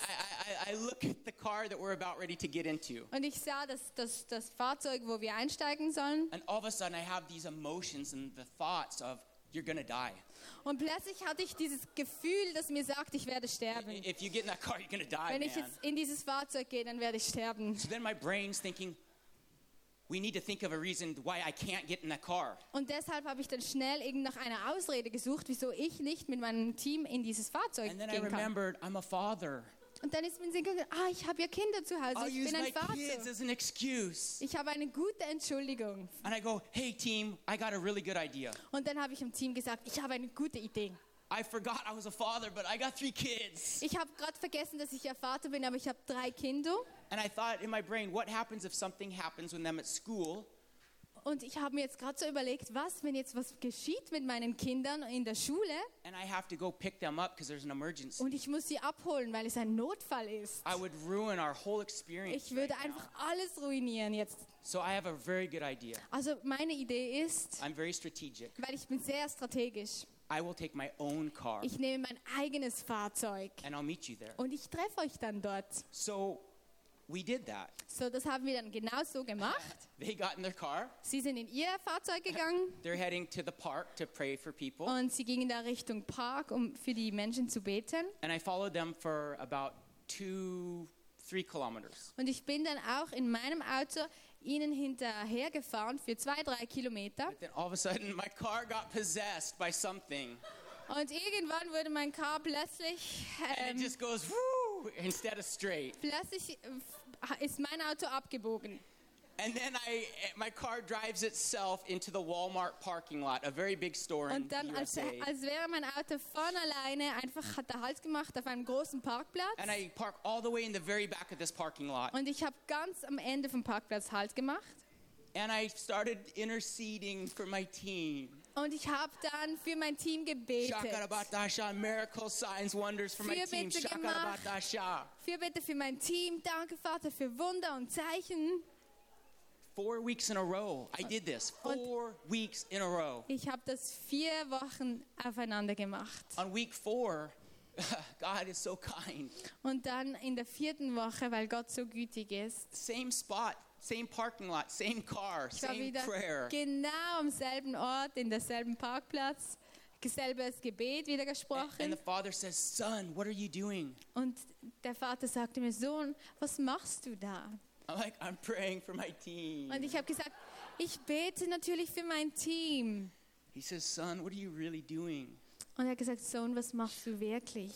S2: Und ich sah das, das, das Fahrzeug, wo wir einsteigen sollen.
S1: And all of a sudden, I have these emotions and the thoughts of, you're to die.
S2: Und plötzlich hatte ich dieses Gefühl, das mir sagt, ich werde sterben.
S1: If you get in that car, you're to die,
S2: Wenn ich
S1: man.
S2: jetzt in dieses Fahrzeug gehe, dann werde ich sterben.
S1: So then my brain's thinking, we need to think of a reason why I can't get in that car.
S2: Und deshalb habe ich dann schnell irgend nach einer Ausrede gesucht, wieso ich nicht mit meinem Team in dieses Fahrzeug
S1: And then I
S2: gehen kann.
S1: remembered I'm a father.
S2: Und dann ist den Sinn gekommen, ah, ich habe ja Kinder zu Hause, ich bin ein Vater. Ich habe eine gute Entschuldigung.
S1: And I go, hey, team, I got a really good idea.
S2: Und dann habe ich im Team gesagt, ich habe eine gute Idee.
S1: I forgot I was a father, but I got three kids.
S2: Ich habe gerade vergessen, dass ich ja Vater bin, aber ich habe drei Kinder.
S1: And I thought in my brain, what happens if something happens when them at school
S2: Und ich habe mir jetzt gerade so überlegt, was, wenn jetzt was geschieht mit meinen Kindern in der Schule
S1: and I have to go pick them up because there's an emergency?
S2: und ich muss sie abholen, weil es ein Notfall ist.
S1: I would ruin our whole experience.
S2: Ich würde
S1: right now.
S2: einfach alles ruinieren jetzt.
S1: So I have a very good idea.
S2: Also meine Idee ist,
S1: I'm very strategic.
S2: weil ich bin sehr strategisch,
S1: I will take my own car
S2: ich nehme mein eigenes Fahrzeug
S1: and I'll meet you there.
S2: und ich treffe euch dann dort.
S1: So we did that.
S2: So, das haben wir dann genau so gemacht.
S1: They got in their car.
S2: Sie sind in ihr Fahrzeug gegangen *laughs*
S1: They're heading to the park to pray for people.
S2: und sie gingen da Richtung Park, um für die Menschen zu beten.
S1: And I followed them for about two, three kilometers.
S2: Und ich bin dann auch in meinem Auto ihnen hinterher gefahren für zwei, drei Kilometer.
S1: But then all of a sudden, my car got possessed by something.
S2: Und irgendwann wurde mein Car plötzlich,
S1: And it
S2: ähm,
S1: just goes *laughs* instead of straight.
S2: plötzlich äh, ist mein Auto abgebogen.
S1: And then I, my car drives itself into the Walmart parking lot, a very big store in
S2: Und dann, als, als wäre mein Auto von alleine einfach hat er Halt gemacht auf einem großen Parkplatz.
S1: And I park all the way in the very back of this parking lot.
S2: Und ich habe ganz am Ende vom Parkplatz Halt gemacht.
S1: And I started interceding for my team.
S2: Und ich habe dann für mein Team gebetet.
S1: Miracle signs, wonders for my team.
S2: Fürbitte für mein Team. Danke, Vater, für Wunder und Zeichen.
S1: four weeks in a row. I did this four weeks in a row.
S2: Ich habe das vier Wochen aufeinander gemacht.
S1: On week four, *laughs* God is so kind.
S2: Und dann in der vierten Woche, weil Gott so gütig ist,
S1: Same spot, same parking lot, same car, same prayer.
S2: genau am selben Ort, in derselben Parkplatz, selbes Gebet wieder
S1: And, and
S2: gesprochen.
S1: the father says, Son, what are you doing?
S2: Und der Vater sagte mir, Sohn, was machst du da?
S1: I'm like, I'm praying for my team.
S2: Und ich habe gesagt, ich bete natürlich für mein Team.
S1: He says, Son, what are you really doing?
S2: Und er hat gesagt, Sohn, was machst du wirklich?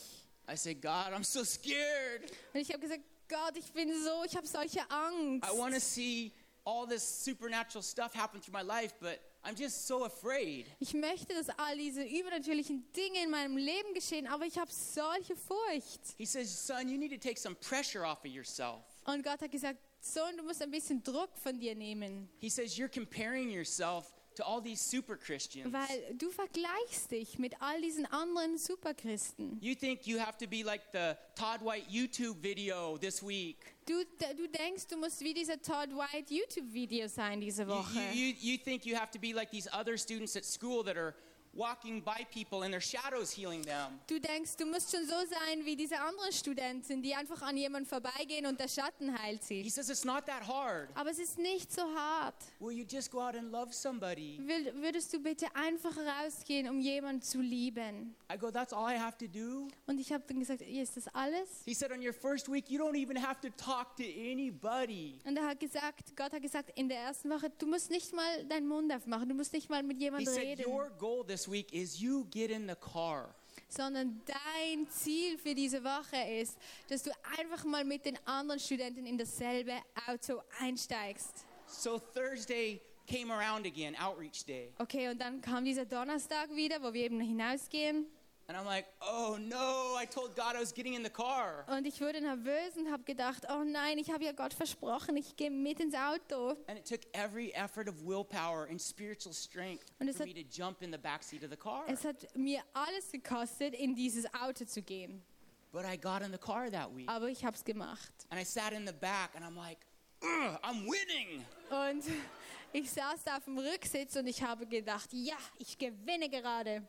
S1: I said, God, I'm so scared.
S2: Und ich habe gesagt, Gott, ich bin so, ich habe solche Angst.
S1: I want to see all this supernatural stuff happen through my life, but I'm just so afraid.
S2: Ich möchte, dass all diese übernatürlichen Dinge in meinem Leben geschehen, aber ich habe solche Furcht.
S1: He says, Son, you need to take some pressure off of yourself.
S2: Und Gott hat gesagt, Sohn, du musst ein bisschen Druck von dir nehmen,
S1: He says, You're comparing yourself to all these super Christians.
S2: weil du vergleichst dich mit all diesen anderen Superchristen.
S1: You think you have to be like the Todd White YouTube video this week.
S2: Du, du denkst, du musst wie dieser Todd White YouTube-Video sein diese Woche.
S1: you, you, you think you have to be like these other students at school that are walking by people and their shadows healing them.
S2: Du denkst, du musst schon so sein wie diese anderen Studenten, die einfach an jemanden vorbeigehen und der Schatten heilt
S1: He
S2: sie.
S1: says, It's not that hard.
S2: Aber es ist nicht so hart.
S1: Will you just go out and love somebody?
S2: Will, würdest du bitte einfach rausgehen, um jemanden zu lieben?
S1: I go, That's all I have to do?
S2: Und ich habe dann gesagt, "Ja, ist das alles?
S1: He said, On your first week, you don't even have to talk to anybody.
S2: Und er hat gesagt, Gott hat gesagt, in der ersten Woche, du musst nicht mal deinen Mund aufmachen, du musst nicht mal mit
S1: He
S2: jemandem
S1: said,
S2: reden,
S1: Your goal this week is you get in the car.
S2: sondern dein Ziel für diese Woche ist, dass du einfach mal mit den anderen Studenten in dasselbe Auto einsteigst.
S1: So Thursday came around again, outreach day.
S2: Okay, und dann kam dieser Donnerstag wieder, wo wir eben hinausgehen.
S1: And I'm like, oh no, I told God I was getting in the car.
S2: Und ich wurde nervös und habe gedacht, oh nein, ich habe ja Gott versprochen, ich gehe mit ins Auto.
S1: And it took every effort of willpower and spiritual strength
S2: Und es
S1: for
S2: hat-
S1: me to jump in the backseat of the car.
S2: Es hat mir alles gekostet, in dieses Auto zu gehen.
S1: But I got in the car that week.
S2: Aber ich habe es gemacht.
S1: And I sat in the back and I'm like, I'm winning.
S2: Und *laughs* ich saß da auf dem Rücksitz und ich habe gedacht, ja, ich gewinne gerade.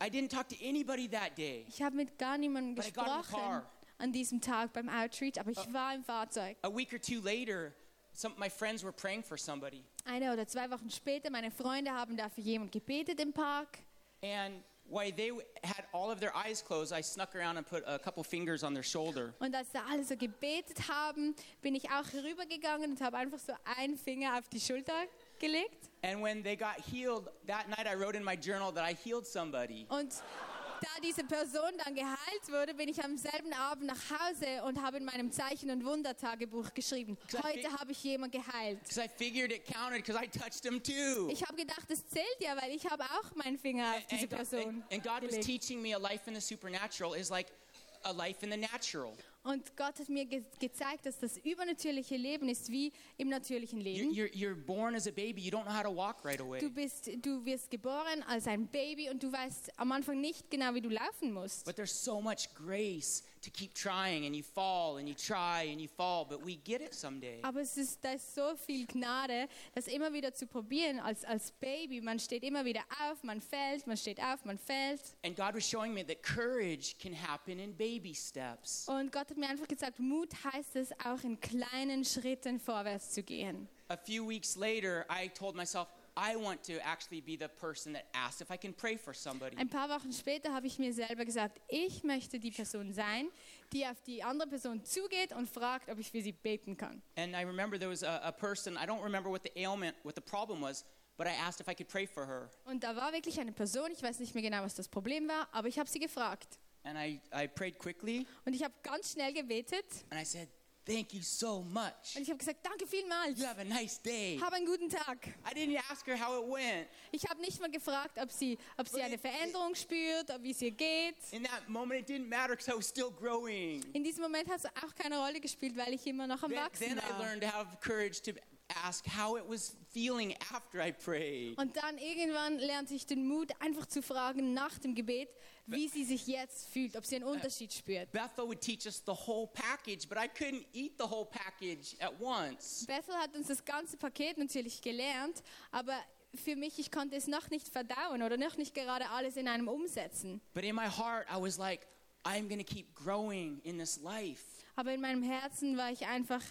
S1: I didn't talk to anybody that day.
S2: Ich habe mit gar niemandem
S1: But
S2: gesprochen an diesem Tag beim Outreach, aber ich war im Fahrzeug.
S1: A week or two later, some my friends were praying for somebody.
S2: Eine oder zwei Wochen später, meine Freunde haben da für jemanden gebetet im Park.
S1: And while they had all of their eyes closed, I snuck around and put a couple fingers on their shoulder.
S2: Und als da alle so gebetet haben, bin ich auch rübergegangen und habe einfach so einen Finger auf die Schulter gelegt.
S1: And when they got healed, that night I wrote in my journal that I healed somebody.
S2: Und da diese Person dann geheilt wurde, bin ich am selben Abend nach Hause und habe in meinem Zeichen- und Wundertagebuch geschrieben, heute habe ich jemanden geheilt.
S1: Because I figured it counted because I touched him too.
S2: Ich habe gedacht, das zählt ja, weil ich habe auch meinen Finger auf diese
S1: And, God-
S2: Person
S1: and- and God was
S2: gelegt.
S1: teaching me a life in the supernatural is like a life in the natural.
S2: Und Gott hat mir ge gezeigt, dass das übernatürliche Leben ist wie im natürlichen Leben.
S1: you're, you're born as a baby, you don't know how to walk right away.
S2: Du, bist, du wirst geboren als ein Baby und du weißt am Anfang nicht genau, wie du laufen musst.
S1: But there's so much grace to keep trying, and you fall, and you try, and you fall, but we get it someday.
S2: Aber es ist, da ist so viel Gnade, das immer wieder zu probieren als, als Baby. Man steht immer wieder auf, man fällt, man steht auf, man fällt.
S1: And God was showing me that courage can happen in baby steps.
S2: Und Gott hat mir einfach gesagt, Mut heißt es, auch in kleinen Schritten vorwärts zu gehen.
S1: A few weeks later, I told myself, I want to actually be the person that asks if I can pray for somebody.
S2: Ein paar Wochen später habe ich mir selber gesagt, ich möchte die Person sein, die auf die andere Person zugeht und fragt, ob ich für sie beten kann.
S1: And I remember there was a, a person, I don't remember what the ailment, what the problem was, but I asked if I could pray for her.
S2: Und da war wirklich eine Person, ich weiß nicht mehr genau, was das Problem war, aber ich habe sie gefragt.
S1: And I, I prayed quickly,
S2: Und ich habe ganz schnell gebetet
S1: and I said, Thank you so much.
S2: und ich habe gesagt, danke vielmals,
S1: You have a nice day.
S2: hab einen guten Tag.
S1: I didn't ask her how it went.
S2: Ich habe nicht mal gefragt, ob sie, ob sie eine Veränderung spürt, ob wie es ihr geht.
S1: In that moment, it didn't matter because I was still growing.
S2: In diesem Moment hat es auch keine Rolle gespielt, weil ich immer noch am
S1: Then,
S2: Wachsen
S1: then I
S2: war.
S1: learned to have courage to ask how it was feeling after I prayed.
S2: Und dann irgendwann lernt sich den Mut, einfach zu fragen nach dem Gebet, wie sie sich jetzt fühlt, ob sie einen Unterschied spürt.
S1: Bethel would teach us the whole package, but I couldn't eat the whole package at once.
S2: Bethel hat uns das ganze Paket natürlich gelernt, aber für mich, ich konnte es noch nicht verdauen oder noch nicht gerade alles in einem umsetzen.
S1: But in my heart, I was like, I'm going to keep growing in this life.
S2: Aber in meinem Herzen war ich einfach,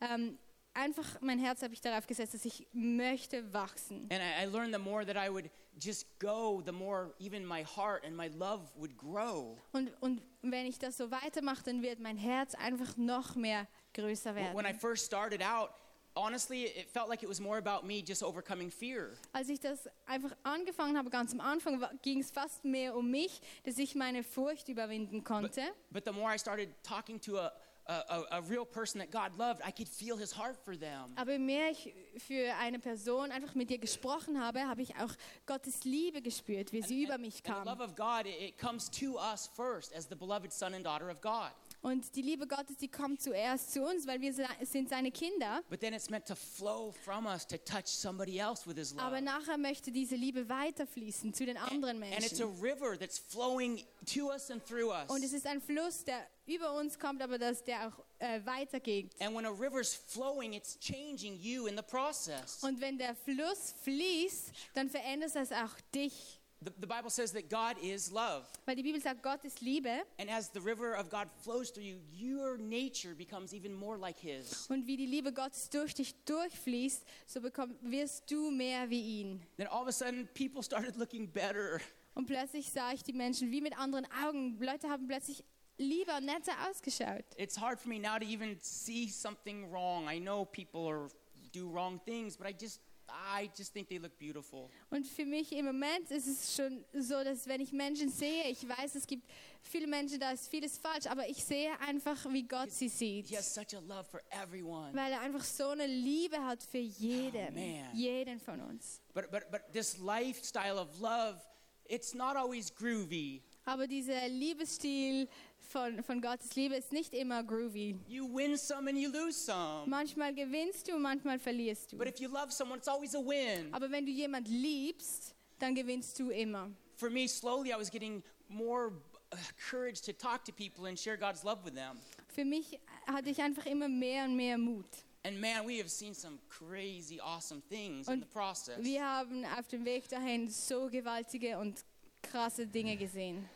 S2: ähm, einfach mein Herz habe ich darauf gesetzt, dass ich möchte wachsen.
S1: And I, I learned the more that I would just go, the more even my heart and my love would grow.
S2: Und, und wenn ich das so weitermache, dann wird mein Herz einfach noch mehr größer
S1: When I
S2: werden.
S1: first started out, honestly, it felt like it was more about me just overcoming fear.
S2: Als ich das einfach angefangen habe, ganz am Anfang, ging es fast mehr um mich, dass ich meine Furcht überwinden
S1: But,
S2: konnte.
S1: but the more I started talking to a, a, real person that God loved, I could feel his heart for them.
S2: Aber mehr ich für eine Person einfach mit dir gesprochen habe, habe ich auch Gottes Liebe gespürt, wie sie über mich
S1: And the
S2: kam.
S1: love of God, it, it comes to us first as the beloved son and daughter of God.
S2: Und die Liebe Gottes, die kommt zuerst zu uns, weil wir sind seine Kinder.
S1: But then it's meant to flow from us to touch somebody else with his love.
S2: Aber nachher möchte diese Liebe weiterfließen zu den anderen
S1: and it's a
S2: Menschen.
S1: river that's flowing to us and through us.
S2: Und es ist ein Fluss, der über uns kommt, aber dass der auch äh, weitergeht.
S1: and when a river's flowing, it's changing you in the process.
S2: Und wenn der Fluss fließt, dann verändert es auch dich.
S1: The, the Bible says that God is love.
S2: Weil die Bibel sagt, Gott ist Liebe.
S1: And as the river of God flows through you, your nature becomes even more like His.
S2: Und wie die Liebe Gottes durch dich durchfließt, so bekomm, wirst du mehr wie ihn.
S1: Then all of a sudden, people started looking better.
S2: Und plötzlich sah ich die Menschen wie mit anderen Augen. Leute haben plötzlich lieber und netter ausgeschaut.
S1: It's hard for me now to even see something wrong. I know people are, do wrong things, but I just, I just think they look beautiful.
S2: Und für mich im Moment ist es schon so, dass wenn ich Menschen sehe, ich weiß, es gibt viele Menschen, da ist vieles falsch, aber ich sehe einfach, wie Gott sie sieht.
S1: He has such a love for everyone.
S2: Weil er einfach so eine Liebe hat für jeden,
S1: Oh,
S2: jeden von uns.
S1: But, but, but this lifestyle of love, it's not always groovy.
S2: Aber dieser Liebesstil von, von Gottes Liebe ist nicht immer groovy.
S1: You win some and you lose some.
S2: Manchmal gewinnst du, manchmal verlierst du.
S1: But if you love someone, it's always a win.
S2: Aber wenn du jemand liebst, dann gewinnst du immer.
S1: For me, slowly, I was getting more uh, courage to talk to people and share God's love with them.
S2: Für mich hatte ich einfach immer mehr und mehr Mut.
S1: And man, we have seen some crazy, awesome things in
S2: Und
S1: the process.
S2: Wir haben auf dem Weg dahin so gewaltige und krasse Dinge gesehen.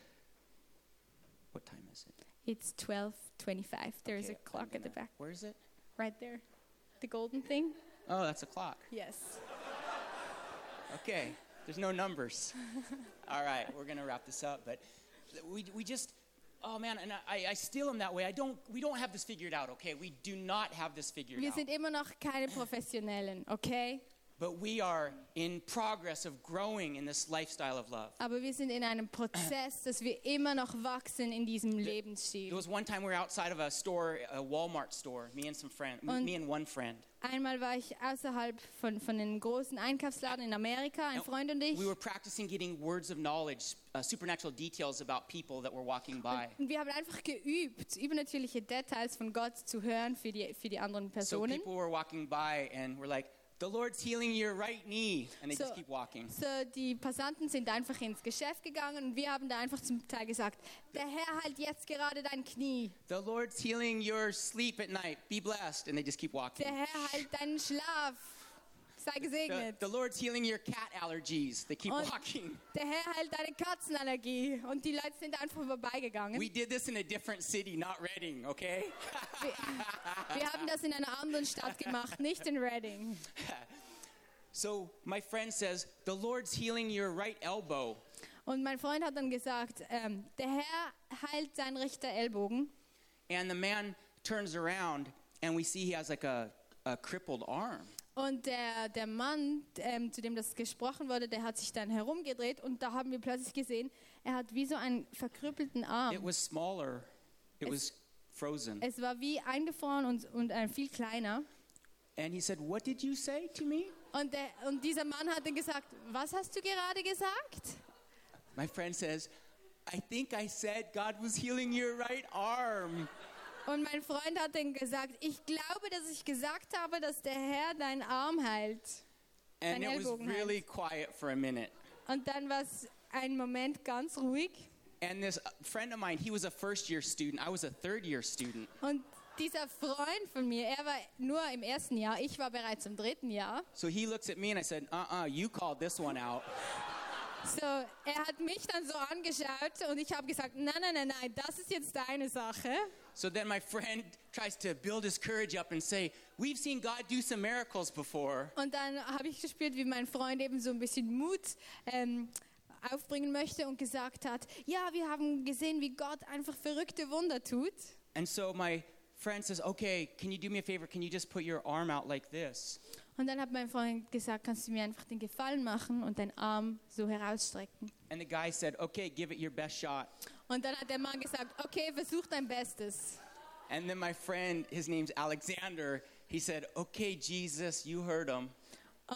S1: What time is it?
S2: It's 12:25. There is
S1: Okay,
S2: a clock at the back,
S1: Where is it?
S2: right there. The golden thing?
S1: Oh, that's a clock.
S2: Yes.
S1: Okay, there's no numbers. *laughs* All right, we're gonna wrap this up, but we, we just, oh man, and I, I still am that way. I don't, we don't have this figured out, okay? We do not have this figured
S2: Wir
S1: out.
S2: sind immer noch keine Professionellen, okay?
S1: But we are in progress of growing in this lifestyle of love.
S2: Aber wir sind in einem Prozess, dass wir immer noch wachsen in diesem
S1: There
S2: Lebensstil.
S1: was one time we were outside of a store, a Walmart store, me and some friend,
S2: Und-
S1: me and one friend.
S2: Einmal war ich außerhalb von, von einem großen Einkaufsladen in Amerika, ein Freund und ich.
S1: We were practicing getting words of knowledge, uh, supernatural details about people that were walking by.
S2: Und wir haben einfach geübt, übernatürliche Details von Gott zu hören für die, für die anderen
S1: So
S2: Personen.
S1: people were walking by and we're like, the Lord's healing your right knee. And they
S2: So-
S1: just keep walking.
S2: So, die Passanten sind einfach ins Geschäft gegangen und wir haben da einfach zum Teil gesagt, der Herr heilt jetzt gerade dein Knie.
S1: The Lord's healing your sleep at night. Be blessed. And they just keep walking.
S2: Der Herr heilt deinen Schlaf. Sei
S1: The,
S2: gesegnet.
S1: the Lord's healing your cat allergies. They keep
S2: Und
S1: walking.
S2: der Herr heilt deine Katzenallergie. Und die Leute sind einfach vorbeigegangen.
S1: We did this in a different city, not Reading, okay?
S2: Wir, wir haben das in einer anderen Stadt gemacht, nicht in Reading. *laughs*
S1: So my friend says, the Lord's healing your right elbow.
S2: Und mein Freund hat dann gesagt, ähm, der Herr heilt seinen rechten Ellbogen.
S1: And the man turns around and we see he has like a, a crippled arm.
S2: Und der, der Mann, ähm, zu dem das gesprochen wurde, der hat sich dann herumgedreht und da haben wir plötzlich gesehen, er hat wie so einen verkrüppelten
S1: It
S2: Arm.
S1: was smaller, it
S2: Es-
S1: was frozen.
S2: Es war wie eingefroren und, und äh, viel kleiner.
S1: And he said, What did you say to me?
S2: Und, der, und dieser Mann hat dann gesagt, was hast du gerade gesagt?
S1: My friend says, I think I said God was healing your right arm.
S2: Und mein Freund hat dann gesagt, ich glaube, dass ich gesagt habe, dass der Herr deinen Arm heilt.
S1: And it was really quiet for a minute.
S2: Und dann war es ein Moment ganz ruhig.
S1: And this friend of mine, he was a first year student. I was a third year student.
S2: Und dieser Freund von mir, er war nur im ersten Jahr, ich war bereits im dritten Jahr.
S1: So he looks at me and I said, uh uh, you called this one out.
S2: So, er hat mich dann so angeschaut und ich habe gesagt, nein, nein, nein, nein, das ist jetzt deine Sache.
S1: So then my friend *laughs* tries to build his courage up and say, We've seen God do some miracles before.
S2: Und dann habe ich gespürt, wie mein Freund eben so ein bisschen Mut ähm, aufbringen möchte und gesagt hat, ja, wir haben gesehen, wie Gott einfach verrückte Wunder tut.
S1: And so my friend says, Okay, can you do me a favor? Can you just put your arm out like this?
S2: Und dann hat mein Freund gesagt, kannst du mir einfach den Gefallen machen und deinen Arm so herausstrecken.
S1: And the guy said, Okay, give it your best shot.
S2: Und dann hat der Mann gesagt, okay, versuch dein Bestes.
S1: And then my friend, his name's Alexander, he said, Okay, Jesus, you heard him.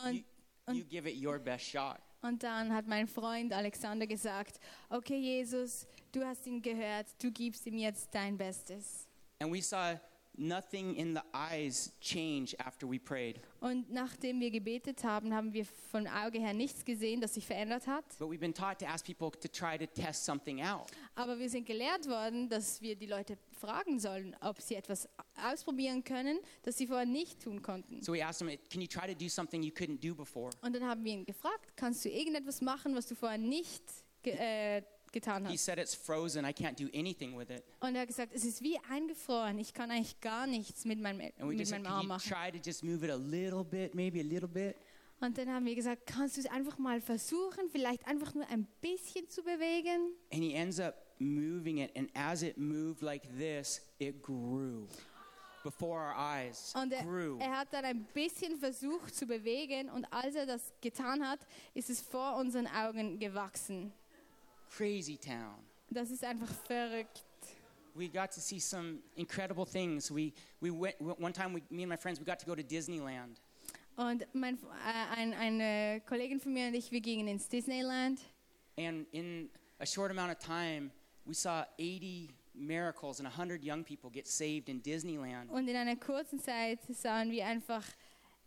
S2: Und,
S1: You, you give it your best shot.
S2: und dann hat mein Freund Alexander gesagt, okay, Jesus, du hast ihn gehört, du gibst ihm jetzt dein Bestes.
S1: And we saw nothing in the eyes change after we prayed.
S2: Und nachdem wir gebetet haben, haben wir von Auge her nichts gesehen, das sich verändert hat.
S1: But we've been taught to ask people to try to test something out.
S2: Aber wir sind gelehrt worden, dass wir die Leute fragen sollen, ob sie etwas ausprobieren können, das sie vorher nicht tun konnten.
S1: So we asked him, Can you try to do something you couldn't do before?
S2: Und dann haben wir ihn gefragt, kannst du irgendetwas machen, was du vorher nicht äh, getan
S1: He
S2: hast?
S1: said, It's frozen. I can't do anything with it.
S2: Und er hat gesagt, es ist wie eingefroren, ich kann eigentlich gar nichts mit meinem,
S1: And we
S2: mit
S1: just
S2: meinem Arm machen.
S1: try to just move it a little bit, maybe a little bit?
S2: Und dann haben wir gesagt, kannst du es einfach mal versuchen, vielleicht einfach nur ein bisschen zu bewegen?
S1: And he ends up moving it. And as it moved like this, it grew before our eyes.
S2: Und er,
S1: grew.
S2: er hat dann ein bisschen versucht zu bewegen und als er das getan hat, ist es vor unseren Augen gewachsen.
S1: Crazy town.
S2: Das ist einfach verrückt.
S1: We got to see some incredible things. We, we went, one time, we, me and my friends, we got to go to Disneyland.
S2: Und mein, äh, ein, eine Kollegin von mir und ich, wir gingen ins Disneyland
S1: And in a short amount of time, we saw 80 miracles and 100 young people get saved in Disneyland.
S2: und in einer kurzen Zeit sahen wir einfach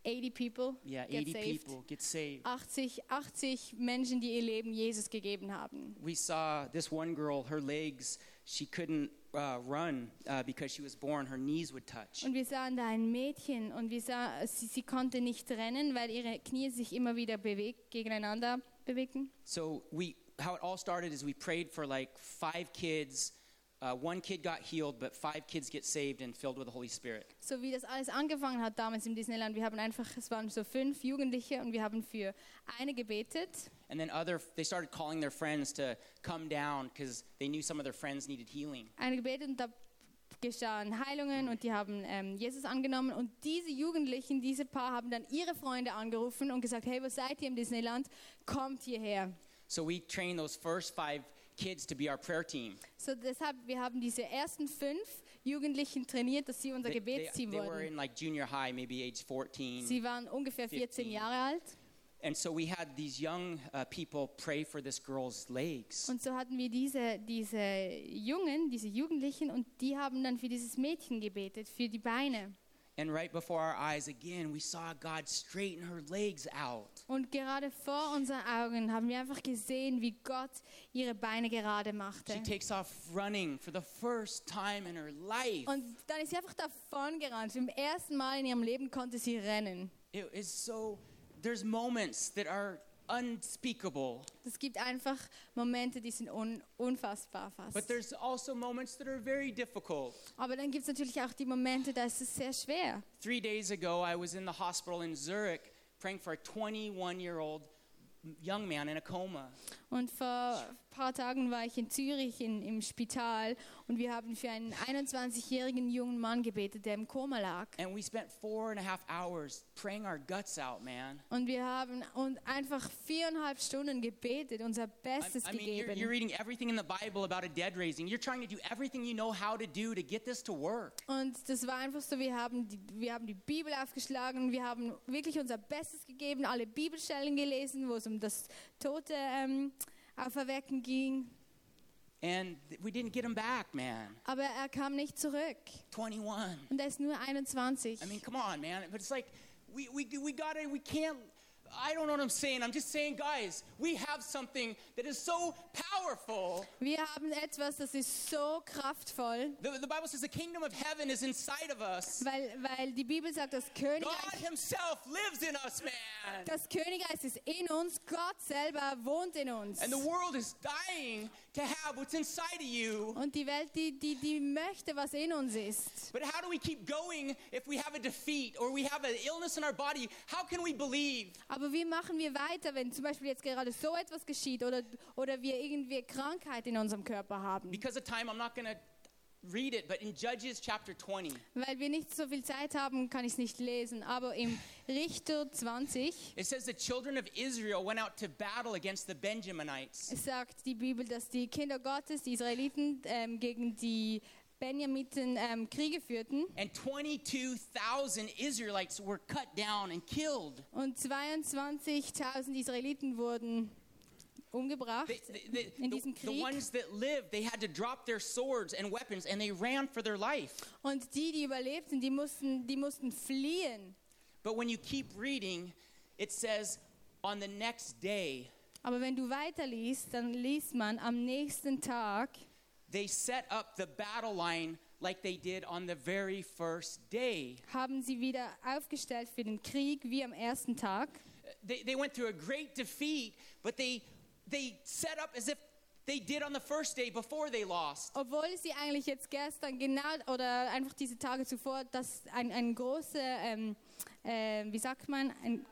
S2: 80 people
S1: Yeah,
S2: get
S1: 80
S2: saved.
S1: people get saved.
S2: 80, 80 Menschen, die ihr Leben Jesus gegeben haben.
S1: We saw this one girl, her legs, she couldn't uh, run uh, because she was born, her knees would touch.
S2: Und wir sahen da ein Mädchen und wir sah, sie, sie konnte nicht rennen, weil ihre Knie sich immer wieder bewegt, gegeneinander bewegten.
S1: So we, how it all started is we prayed for like five kids. Uh, one kid got healed, but five kids get saved and filled with the Holy Spirit.
S2: So wie das alles angefangen hat damals im Disneyland, wir haben einfach, es waren so fünf Jugendliche und wir haben für eine gebetet.
S1: And then other, they started calling their friends to come down because they knew some of their friends needed healing.
S2: Eine gebetet und da geschahen Heilungen und die haben ähm, Jesus angenommen und diese Jugendlichen, diese Paar haben dann ihre Freunde angerufen und gesagt, hey, was seid ihr im Disneyland? Kommt hierher.
S1: So we trained those first five kids to be our prayer team.
S2: So deshalb, wir haben diese ersten fünf Jugendlichen trainiert, dass sie unser
S1: They, they,
S2: Gebetsteam
S1: they were
S2: wurden.
S1: in like junior high, maybe age 14.
S2: Sie waren ungefähr 14
S1: 15.
S2: Jahre alt
S1: And so we had these young uh, people pray for this girl's legs.
S2: und so hatten wir diese, diese Jungen, diese Jugendlichen und die haben dann für dieses Mädchen gebetet, für die Beine.
S1: And right before our eyes, again, we saw God straighten her legs out.
S2: Und gerade vor unseren Augen haben wir einfach gesehen, wie Gott ihre Beine gerade machte.
S1: She takes off running for the first time in her life.
S2: Und dann ist sie einfach davon gerannt. Zum ersten Mal in ihrem Leben konnte sie rennen.
S1: It is so, there's moments that are unspeakable,
S2: Es gibt einfach Momente, die sind un unfassbar
S1: but
S2: fast.
S1: there's also moments that are very difficult.
S2: Aber dann gibt es natürlich auch die Momente, da ist es sehr schwer.
S1: Three days ago, I was in the hospital in Zurich praying for a 21 year old young man in a coma.
S2: Und vor ein paar Tagen war ich in Zürich in, im Spital und wir haben für einen 21-jährigen jungen Mann gebetet, der im Koma lag.
S1: And we spent four and a half hours praying our guts out, man.
S2: Und wir haben und einfach viereinhalb Stunden gebetet, unser
S1: I,
S2: Bestes
S1: I mean, you're,
S2: gegeben.
S1: you're reading everything in the Bible about a dead raising. You're trying to do everything you know how to do to get this to work.
S2: Und das war einfach so, wir haben, die, wir haben die Bibel aufgeschlagen, wir haben wirklich unser Bestes gegeben, alle Bibelstellen gelesen, wo es um das Tote ähm, auferwecken ging.
S1: And we didn't get him back, man.
S2: Aber er kam nicht zurück.
S1: 21.
S2: Und er ist nur 21.
S1: I mean, come on, man. But it's like we we we gotta we can't. I don't know what I'm saying. I'm just saying, guys, we have something that is so powerful.
S2: Wir haben etwas, das ist so kraftvoll,
S1: The, the Bible says the kingdom of heaven is inside of us.
S2: weil, weil die Bibel sagt, das Königreich God
S1: Himself lives in us, man.
S2: das Königreich ist in uns, Gott selber wohnt in uns.
S1: And the world is dying to have what's inside of you.
S2: Und die Welt, die, die, die möchte, was in uns ist.
S1: But how do we keep going if we have a defeat or we have an illness in our body? How can we believe?
S2: Aber wie machen wir weiter, wenn zum Beispiel jetzt gerade so etwas geschieht oder, oder wir irgendwie Krankheit in unserem Körper haben?
S1: Because of time, I'm not going to read it, but in Judges chapter 20,
S2: Weil wir nicht so viel Zeit haben, kann ich es nicht lesen. Aber im Richter 20
S1: it says the children of Israel went out to battle against the Benjaminites.
S2: es sagt die Bibel, dass die Kinder Gottes, die Israeliten, ähm, gegen die Benjamiten ähm, Kriege führten.
S1: And 22,000 Israelites were cut down and killed.
S2: Und 22.000 Israeliten wurden umgebracht
S1: they- they-
S2: in
S1: the,
S2: diesem
S1: the
S2: Krieg.
S1: ones that lived, they had to drop their swords and weapons and they ran for their life.
S2: Und die, die überlebten, die mussten, die mussten fliehen.
S1: But when you keep reading, it says, on the next day,
S2: Aber wenn du weiterliest, dann liest man am nächsten Tag,
S1: they set up the battle line like they did on the very first day.
S2: haben sie wieder aufgestellt für den Krieg wie am ersten Tag.
S1: They, they went through a great defeat, but they, they set up as if they did on the first day before they lost.
S2: Obwohl sie eigentlich jetzt gestern genau oder einfach diese Tage zuvor das ein, ein große, ähm, äh, wie sagt man, ein,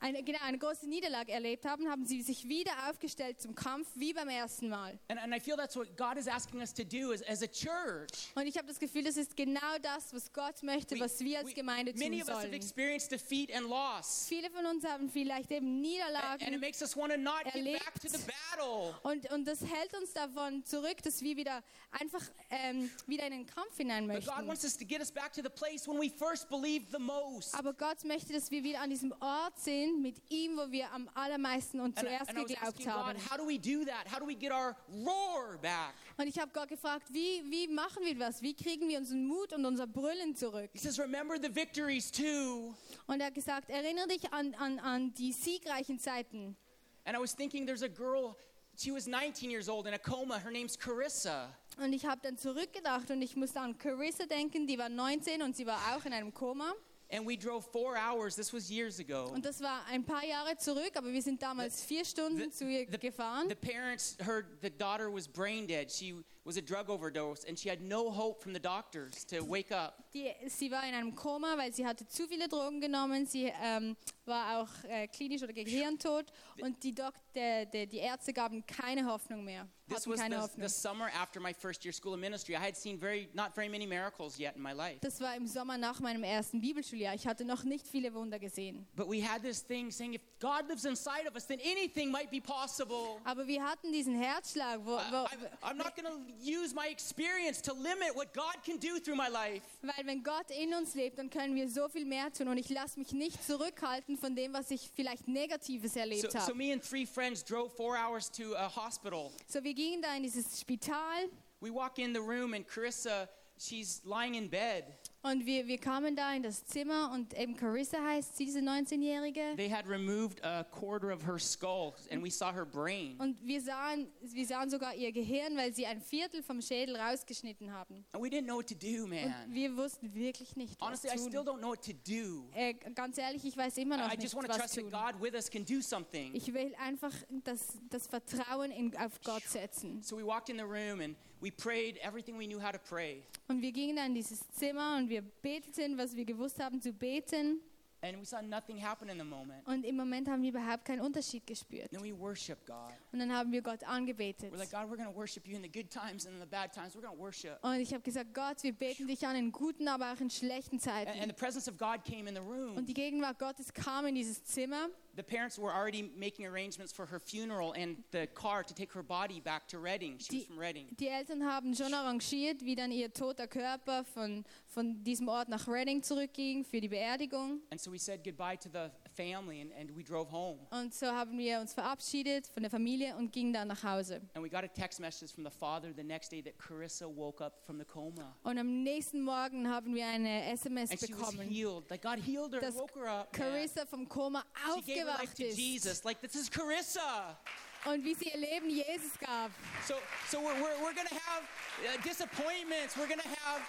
S2: eine, genau, eine große Niederlage erlebt haben, haben sie sich wieder aufgestellt zum Kampf wie beim ersten Mal.
S1: And, and I feel that's what God is asking us to do as, as a church.
S2: Und ich habe das Gefühl, das ist genau das, was Gott möchte,
S1: We-
S2: was wir als
S1: we-
S2: Gemeinde
S1: many
S2: tun
S1: us have
S2: sollen.
S1: experienced defeat and loss.
S2: Viele von uns haben vielleicht eben
S1: And, and it
S2: Niederlagen
S1: makes us want to not get
S2: Erlebt.
S1: back to the battle.
S2: und, und das hält uns davon zurück, dass wir wieder einfach ähm, wieder in den Kampf hinein
S1: But God
S2: möchten.
S1: wants us to get us back to the place when we first believed the most.
S2: Aber Gott möchte, dass wir wieder an diesem Ort sind mit ihm, wo wir am allermeisten und
S1: And,
S2: zuerst
S1: and I was
S2: geglaubt
S1: God,
S2: haben.
S1: how do we do that? How do we get our roar back?
S2: Und ich habe Gott gefragt, wie, wie machen wir das? Wie kriegen wir unseren Mut und unser Brüllen zurück?
S1: He says, remember the victories too.
S2: Und er hat gesagt, erinnere dich an, an, an die siegreichen Zeiten.
S1: And I was thinking, there's a girl, she was 19 years old in a coma. Her name's Carissa.
S2: Und ich habe dann zurückgedacht und ich musste an Carissa denken, die war 19 und sie war auch in einem Koma.
S1: And we drove four hours. This was years ago.
S2: Und das war ein paar Jahre zurück, aber wir sind damals vier Stunden zu ihr gefahren.
S1: the parents heard the daughter was brain dead. She was a drug overdose, and she had no hope from the doctors to wake up.
S2: Die, sie war in einem Koma, weil sie hatte zu viele Drogen genommen. Sie ähm, war auch äh, klinisch oder gehirntot und die, Dok der, die Ärzte gaben keine Hoffnung mehr.
S1: This was the,
S2: Hoffnung.
S1: the summer after my first year school of ministry. I had seen very not very many miracles yet in my life.
S2: Das war im Sommer nach meinem ersten Bibelschuljahr. Ich hatte noch nicht viele Wunder gesehen.
S1: But we had this thing saying if God lives inside of us, then anything might be possible.
S2: Aber wir hatten diesen Herzschlag, wo,
S1: I,
S2: wo,
S1: I'm, I'm not going to use my experience to limit what God can do through my life.
S2: weil wenn Gott in uns lebt, dann können wir so viel mehr tun. Und ich lasse mich nicht zurückhalten von dem, was ich vielleicht Negatives
S1: So,
S2: erlebt
S1: so
S2: habe.
S1: me and three friends drove four hours to a hospital.
S2: So, wir gingen da in dieses Spital
S1: We walk in the room and Carissa, she's lying in bed.
S2: Und wir, wir kamen da in das Zimmer und eben Carissa heißt sie, diese 19-Jährige.
S1: They had removed a quarter of her skull and we saw her brain.
S2: Und wir sahen, wir sahen sogar ihr Gehirn, weil sie ein Viertel vom Schädel rausgeschnitten haben.
S1: And we didn't know what to do,
S2: Und
S1: man.
S2: wir wussten wirklich nicht, was
S1: Honestly, I still
S2: tun.
S1: don't know what to do.
S2: Äh, ganz ehrlich, ich weiß immer noch
S1: I
S2: nicht, was
S1: trust that
S2: tun.
S1: God with us can do something.
S2: Ich will einfach das, das Vertrauen in, auf Gott setzen.
S1: So we walked in the room and we prayed everything we knew how to pray.
S2: Und wir gingen dann in dieses Zimmer und wir beteten, was wir gewusst haben zu beten.
S1: And we saw nothing happen in the moment.
S2: Und im Moment haben wir überhaupt keinen Unterschied gespürt.
S1: Then we worship God.
S2: Und dann haben wir Gott angebetet.
S1: We're like, God, we're going to worship you in the good times and in the bad times. We're going to worship.
S2: Und ich habe gesagt, Gott, wir beten dich an in guten, aber auch in schlechten
S1: And, and
S2: Zeiten.
S1: the presence of God came in the
S2: Und
S1: room.
S2: die Gegenwart Gottes kam in dieses Zimmer.
S1: The parents were already making arrangements for her funeral and the car to take her body back to Reading. She was
S2: Die-
S1: from Reading.
S2: Die Eltern haben schon arrangiert, wie dann ihr toter Körper von, von diesem Ort nach Reading zurückging für die Beerdigung.
S1: And so we said goodbye to the family and, and we drove home.
S2: Und so haben wir uns verabschiedet von der Familie und gingen dann nach Hause.
S1: And we got a text message from the father the next day that Carissa woke up from the coma.
S2: Und am nächsten Morgen haben wir eine SMS
S1: And she was healed. Like God healed her,
S2: dass
S1: woke her up.
S2: Carissa vom Koma
S1: She gave her life
S2: aufgewacht
S1: to Jesus. Like this is Carissa.
S2: und wie sie ihr Leben Jesus gab.
S1: So, so we're, we're, we're gonna have uh, disappointments. We're gonna have,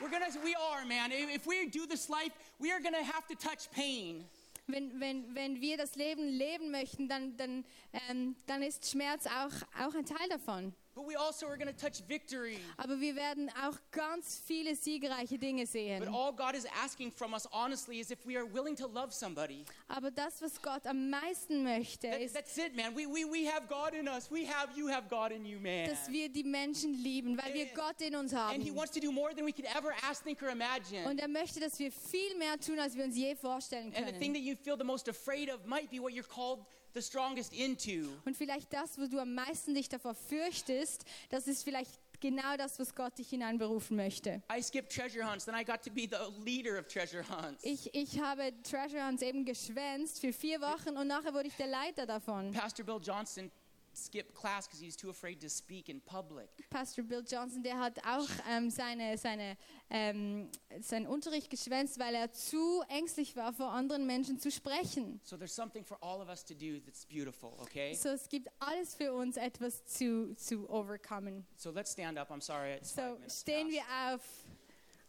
S1: we're gonna, we are, man. If if we do this life, we are gonna have to touch pain.
S2: Wenn, wenn, wenn wir das Leben leben möchten, dann, dann, ähm, dann ist Schmerz auch, auch ein Teil davon.
S1: But we also are gonna touch victory.
S2: Aber wir werden auch ganz viele siegreiche Dinge
S1: But all God is asking from us, honestly, is if we are willing to love somebody.
S2: Aber das, was Gott am meisten möchte,
S1: That-
S2: ist,
S1: that's it, man. We, we, we have God in us. We have, you have God in you, man.
S2: dass wir die Menschen lieben, weil wir
S1: And-
S2: Gott in uns haben.
S1: And He wants to do more than we could ever ask, think, or imagine.
S2: Und er möchte, dass wir viel mehr tun, als wir uns je vorstellen
S1: And the thing that you feel the most afraid of might be what you're called the strongest into.
S2: Und vielleicht das, wo du am meisten dich davor fürchtest, das ist vielleicht genau das, was Gott dich hineinberufen möchte.
S1: I skipped treasure hunts, then I got to be the leader of treasure hunts.
S2: Ich, ich habe Treasure Hunts eben geschwänzt für vier Wochen und nachher wurde ich der Leiter davon.
S1: Pastor Bill Johnson skipped class because he was too afraid to speak in public.
S2: Pastor Bill Johnson, der hat auch ähm, seine, seine, ähm, seinen Unterricht geschwänzt, weil er zu ängstlich war, vor anderen Menschen zu sprechen.
S1: So there's something for all of us to do that's beautiful, okay?
S2: So, es gibt alles für uns, etwas zu, zu overkommen.
S1: So let's stand up. I'm sorry. It's five
S2: So
S1: minutes
S2: stehen
S1: past.
S2: wir auf,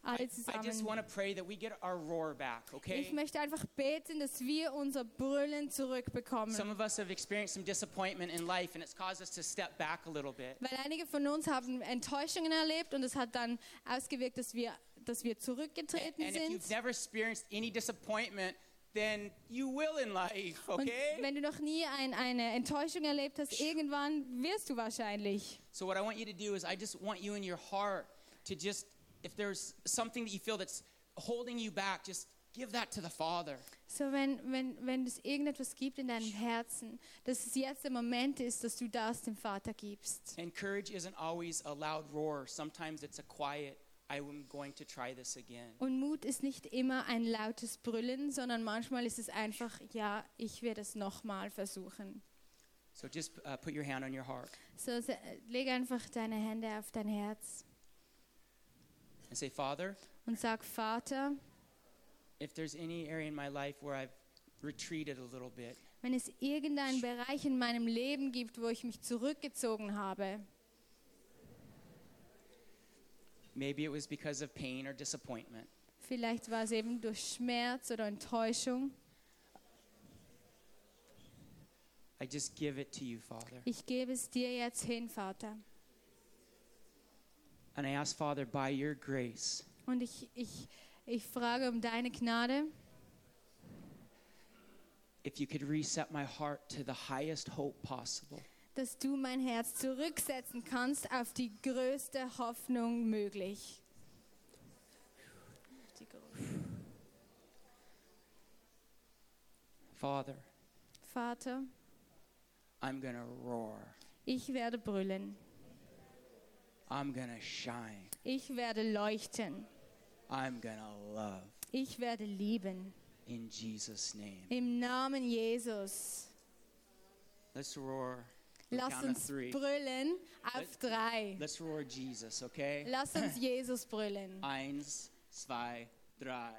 S2: alle
S1: I, I just
S2: zusammen.
S1: want to pray that we get our roar back,
S2: Ich
S1: okay?
S2: möchte einfach beten, dass wir unser Brüllen zurückbekommen.
S1: Some of us have experienced some disappointment in life, and it's caused us to step back a little bit.
S2: Weil einige von uns haben Enttäuschungen erlebt und es hat dann ausgewirkt, dass wir, dass wir zurückgetreten
S1: And if
S2: sind.
S1: you've never experienced any disappointment, then you will in life,
S2: Und
S1: okay?
S2: wenn du noch nie ein, eine Enttäuschung erlebt hast, irgendwann wirst du wahrscheinlich.
S1: So what I want you to do is I just want you in your heart to just if there's something that you feel that's holding you back, just give that to the Father.
S2: So, wenn, wenn, wenn es irgendetwas gibt in deinem Herzen, dass es jetzt der Moment ist, dass du das dem Vater gibst.
S1: And courage isn't always a loud roar. Sometimes it's a quiet I'm going to try this again.
S2: Und Mut ist nicht immer ein lautes Brüllen, sondern manchmal ist es einfach, ja, ich werde es nochmal versuchen.
S1: So just uh, put your hand on your heart
S2: So, se- leg einfach deine Hände auf dein Herz
S1: and say, Father,
S2: und sag, Vater,
S1: if there's any area in my life where I've retreated a little bit,
S2: wenn es irgendeinen Bereich in meinem Leben gibt, wo ich mich zurückgezogen habe,
S1: maybe it was because of pain or disappointment.
S2: vielleicht war es eben durch Schmerz oder Enttäuschung,
S1: I just give it to you, Father.
S2: ich gebe es dir jetzt hin, Vater.
S1: And I ask, Father, by your grace,
S2: Und ich, ich, ich frage um deine Gnade,
S1: if you could reset my heart to the highest hope possible.
S2: dass du mein Herz zurücksetzen kannst auf die größte Hoffnung möglich.
S1: Father,
S2: Vater,
S1: I'm going to roar.
S2: ich werde brüllen,
S1: I'm to shine.
S2: ich werde leuchten,
S1: I'm to love.
S2: ich werde lieben.
S1: In Jesus' name.
S2: Im Namen Jesus.
S1: Let's roar.
S2: Lass uns brüllen auf drei.
S1: Let's roar Jesus, okay?
S2: Lass uns *laughs* Jesus brüllen.
S1: Eins, zwei, drei.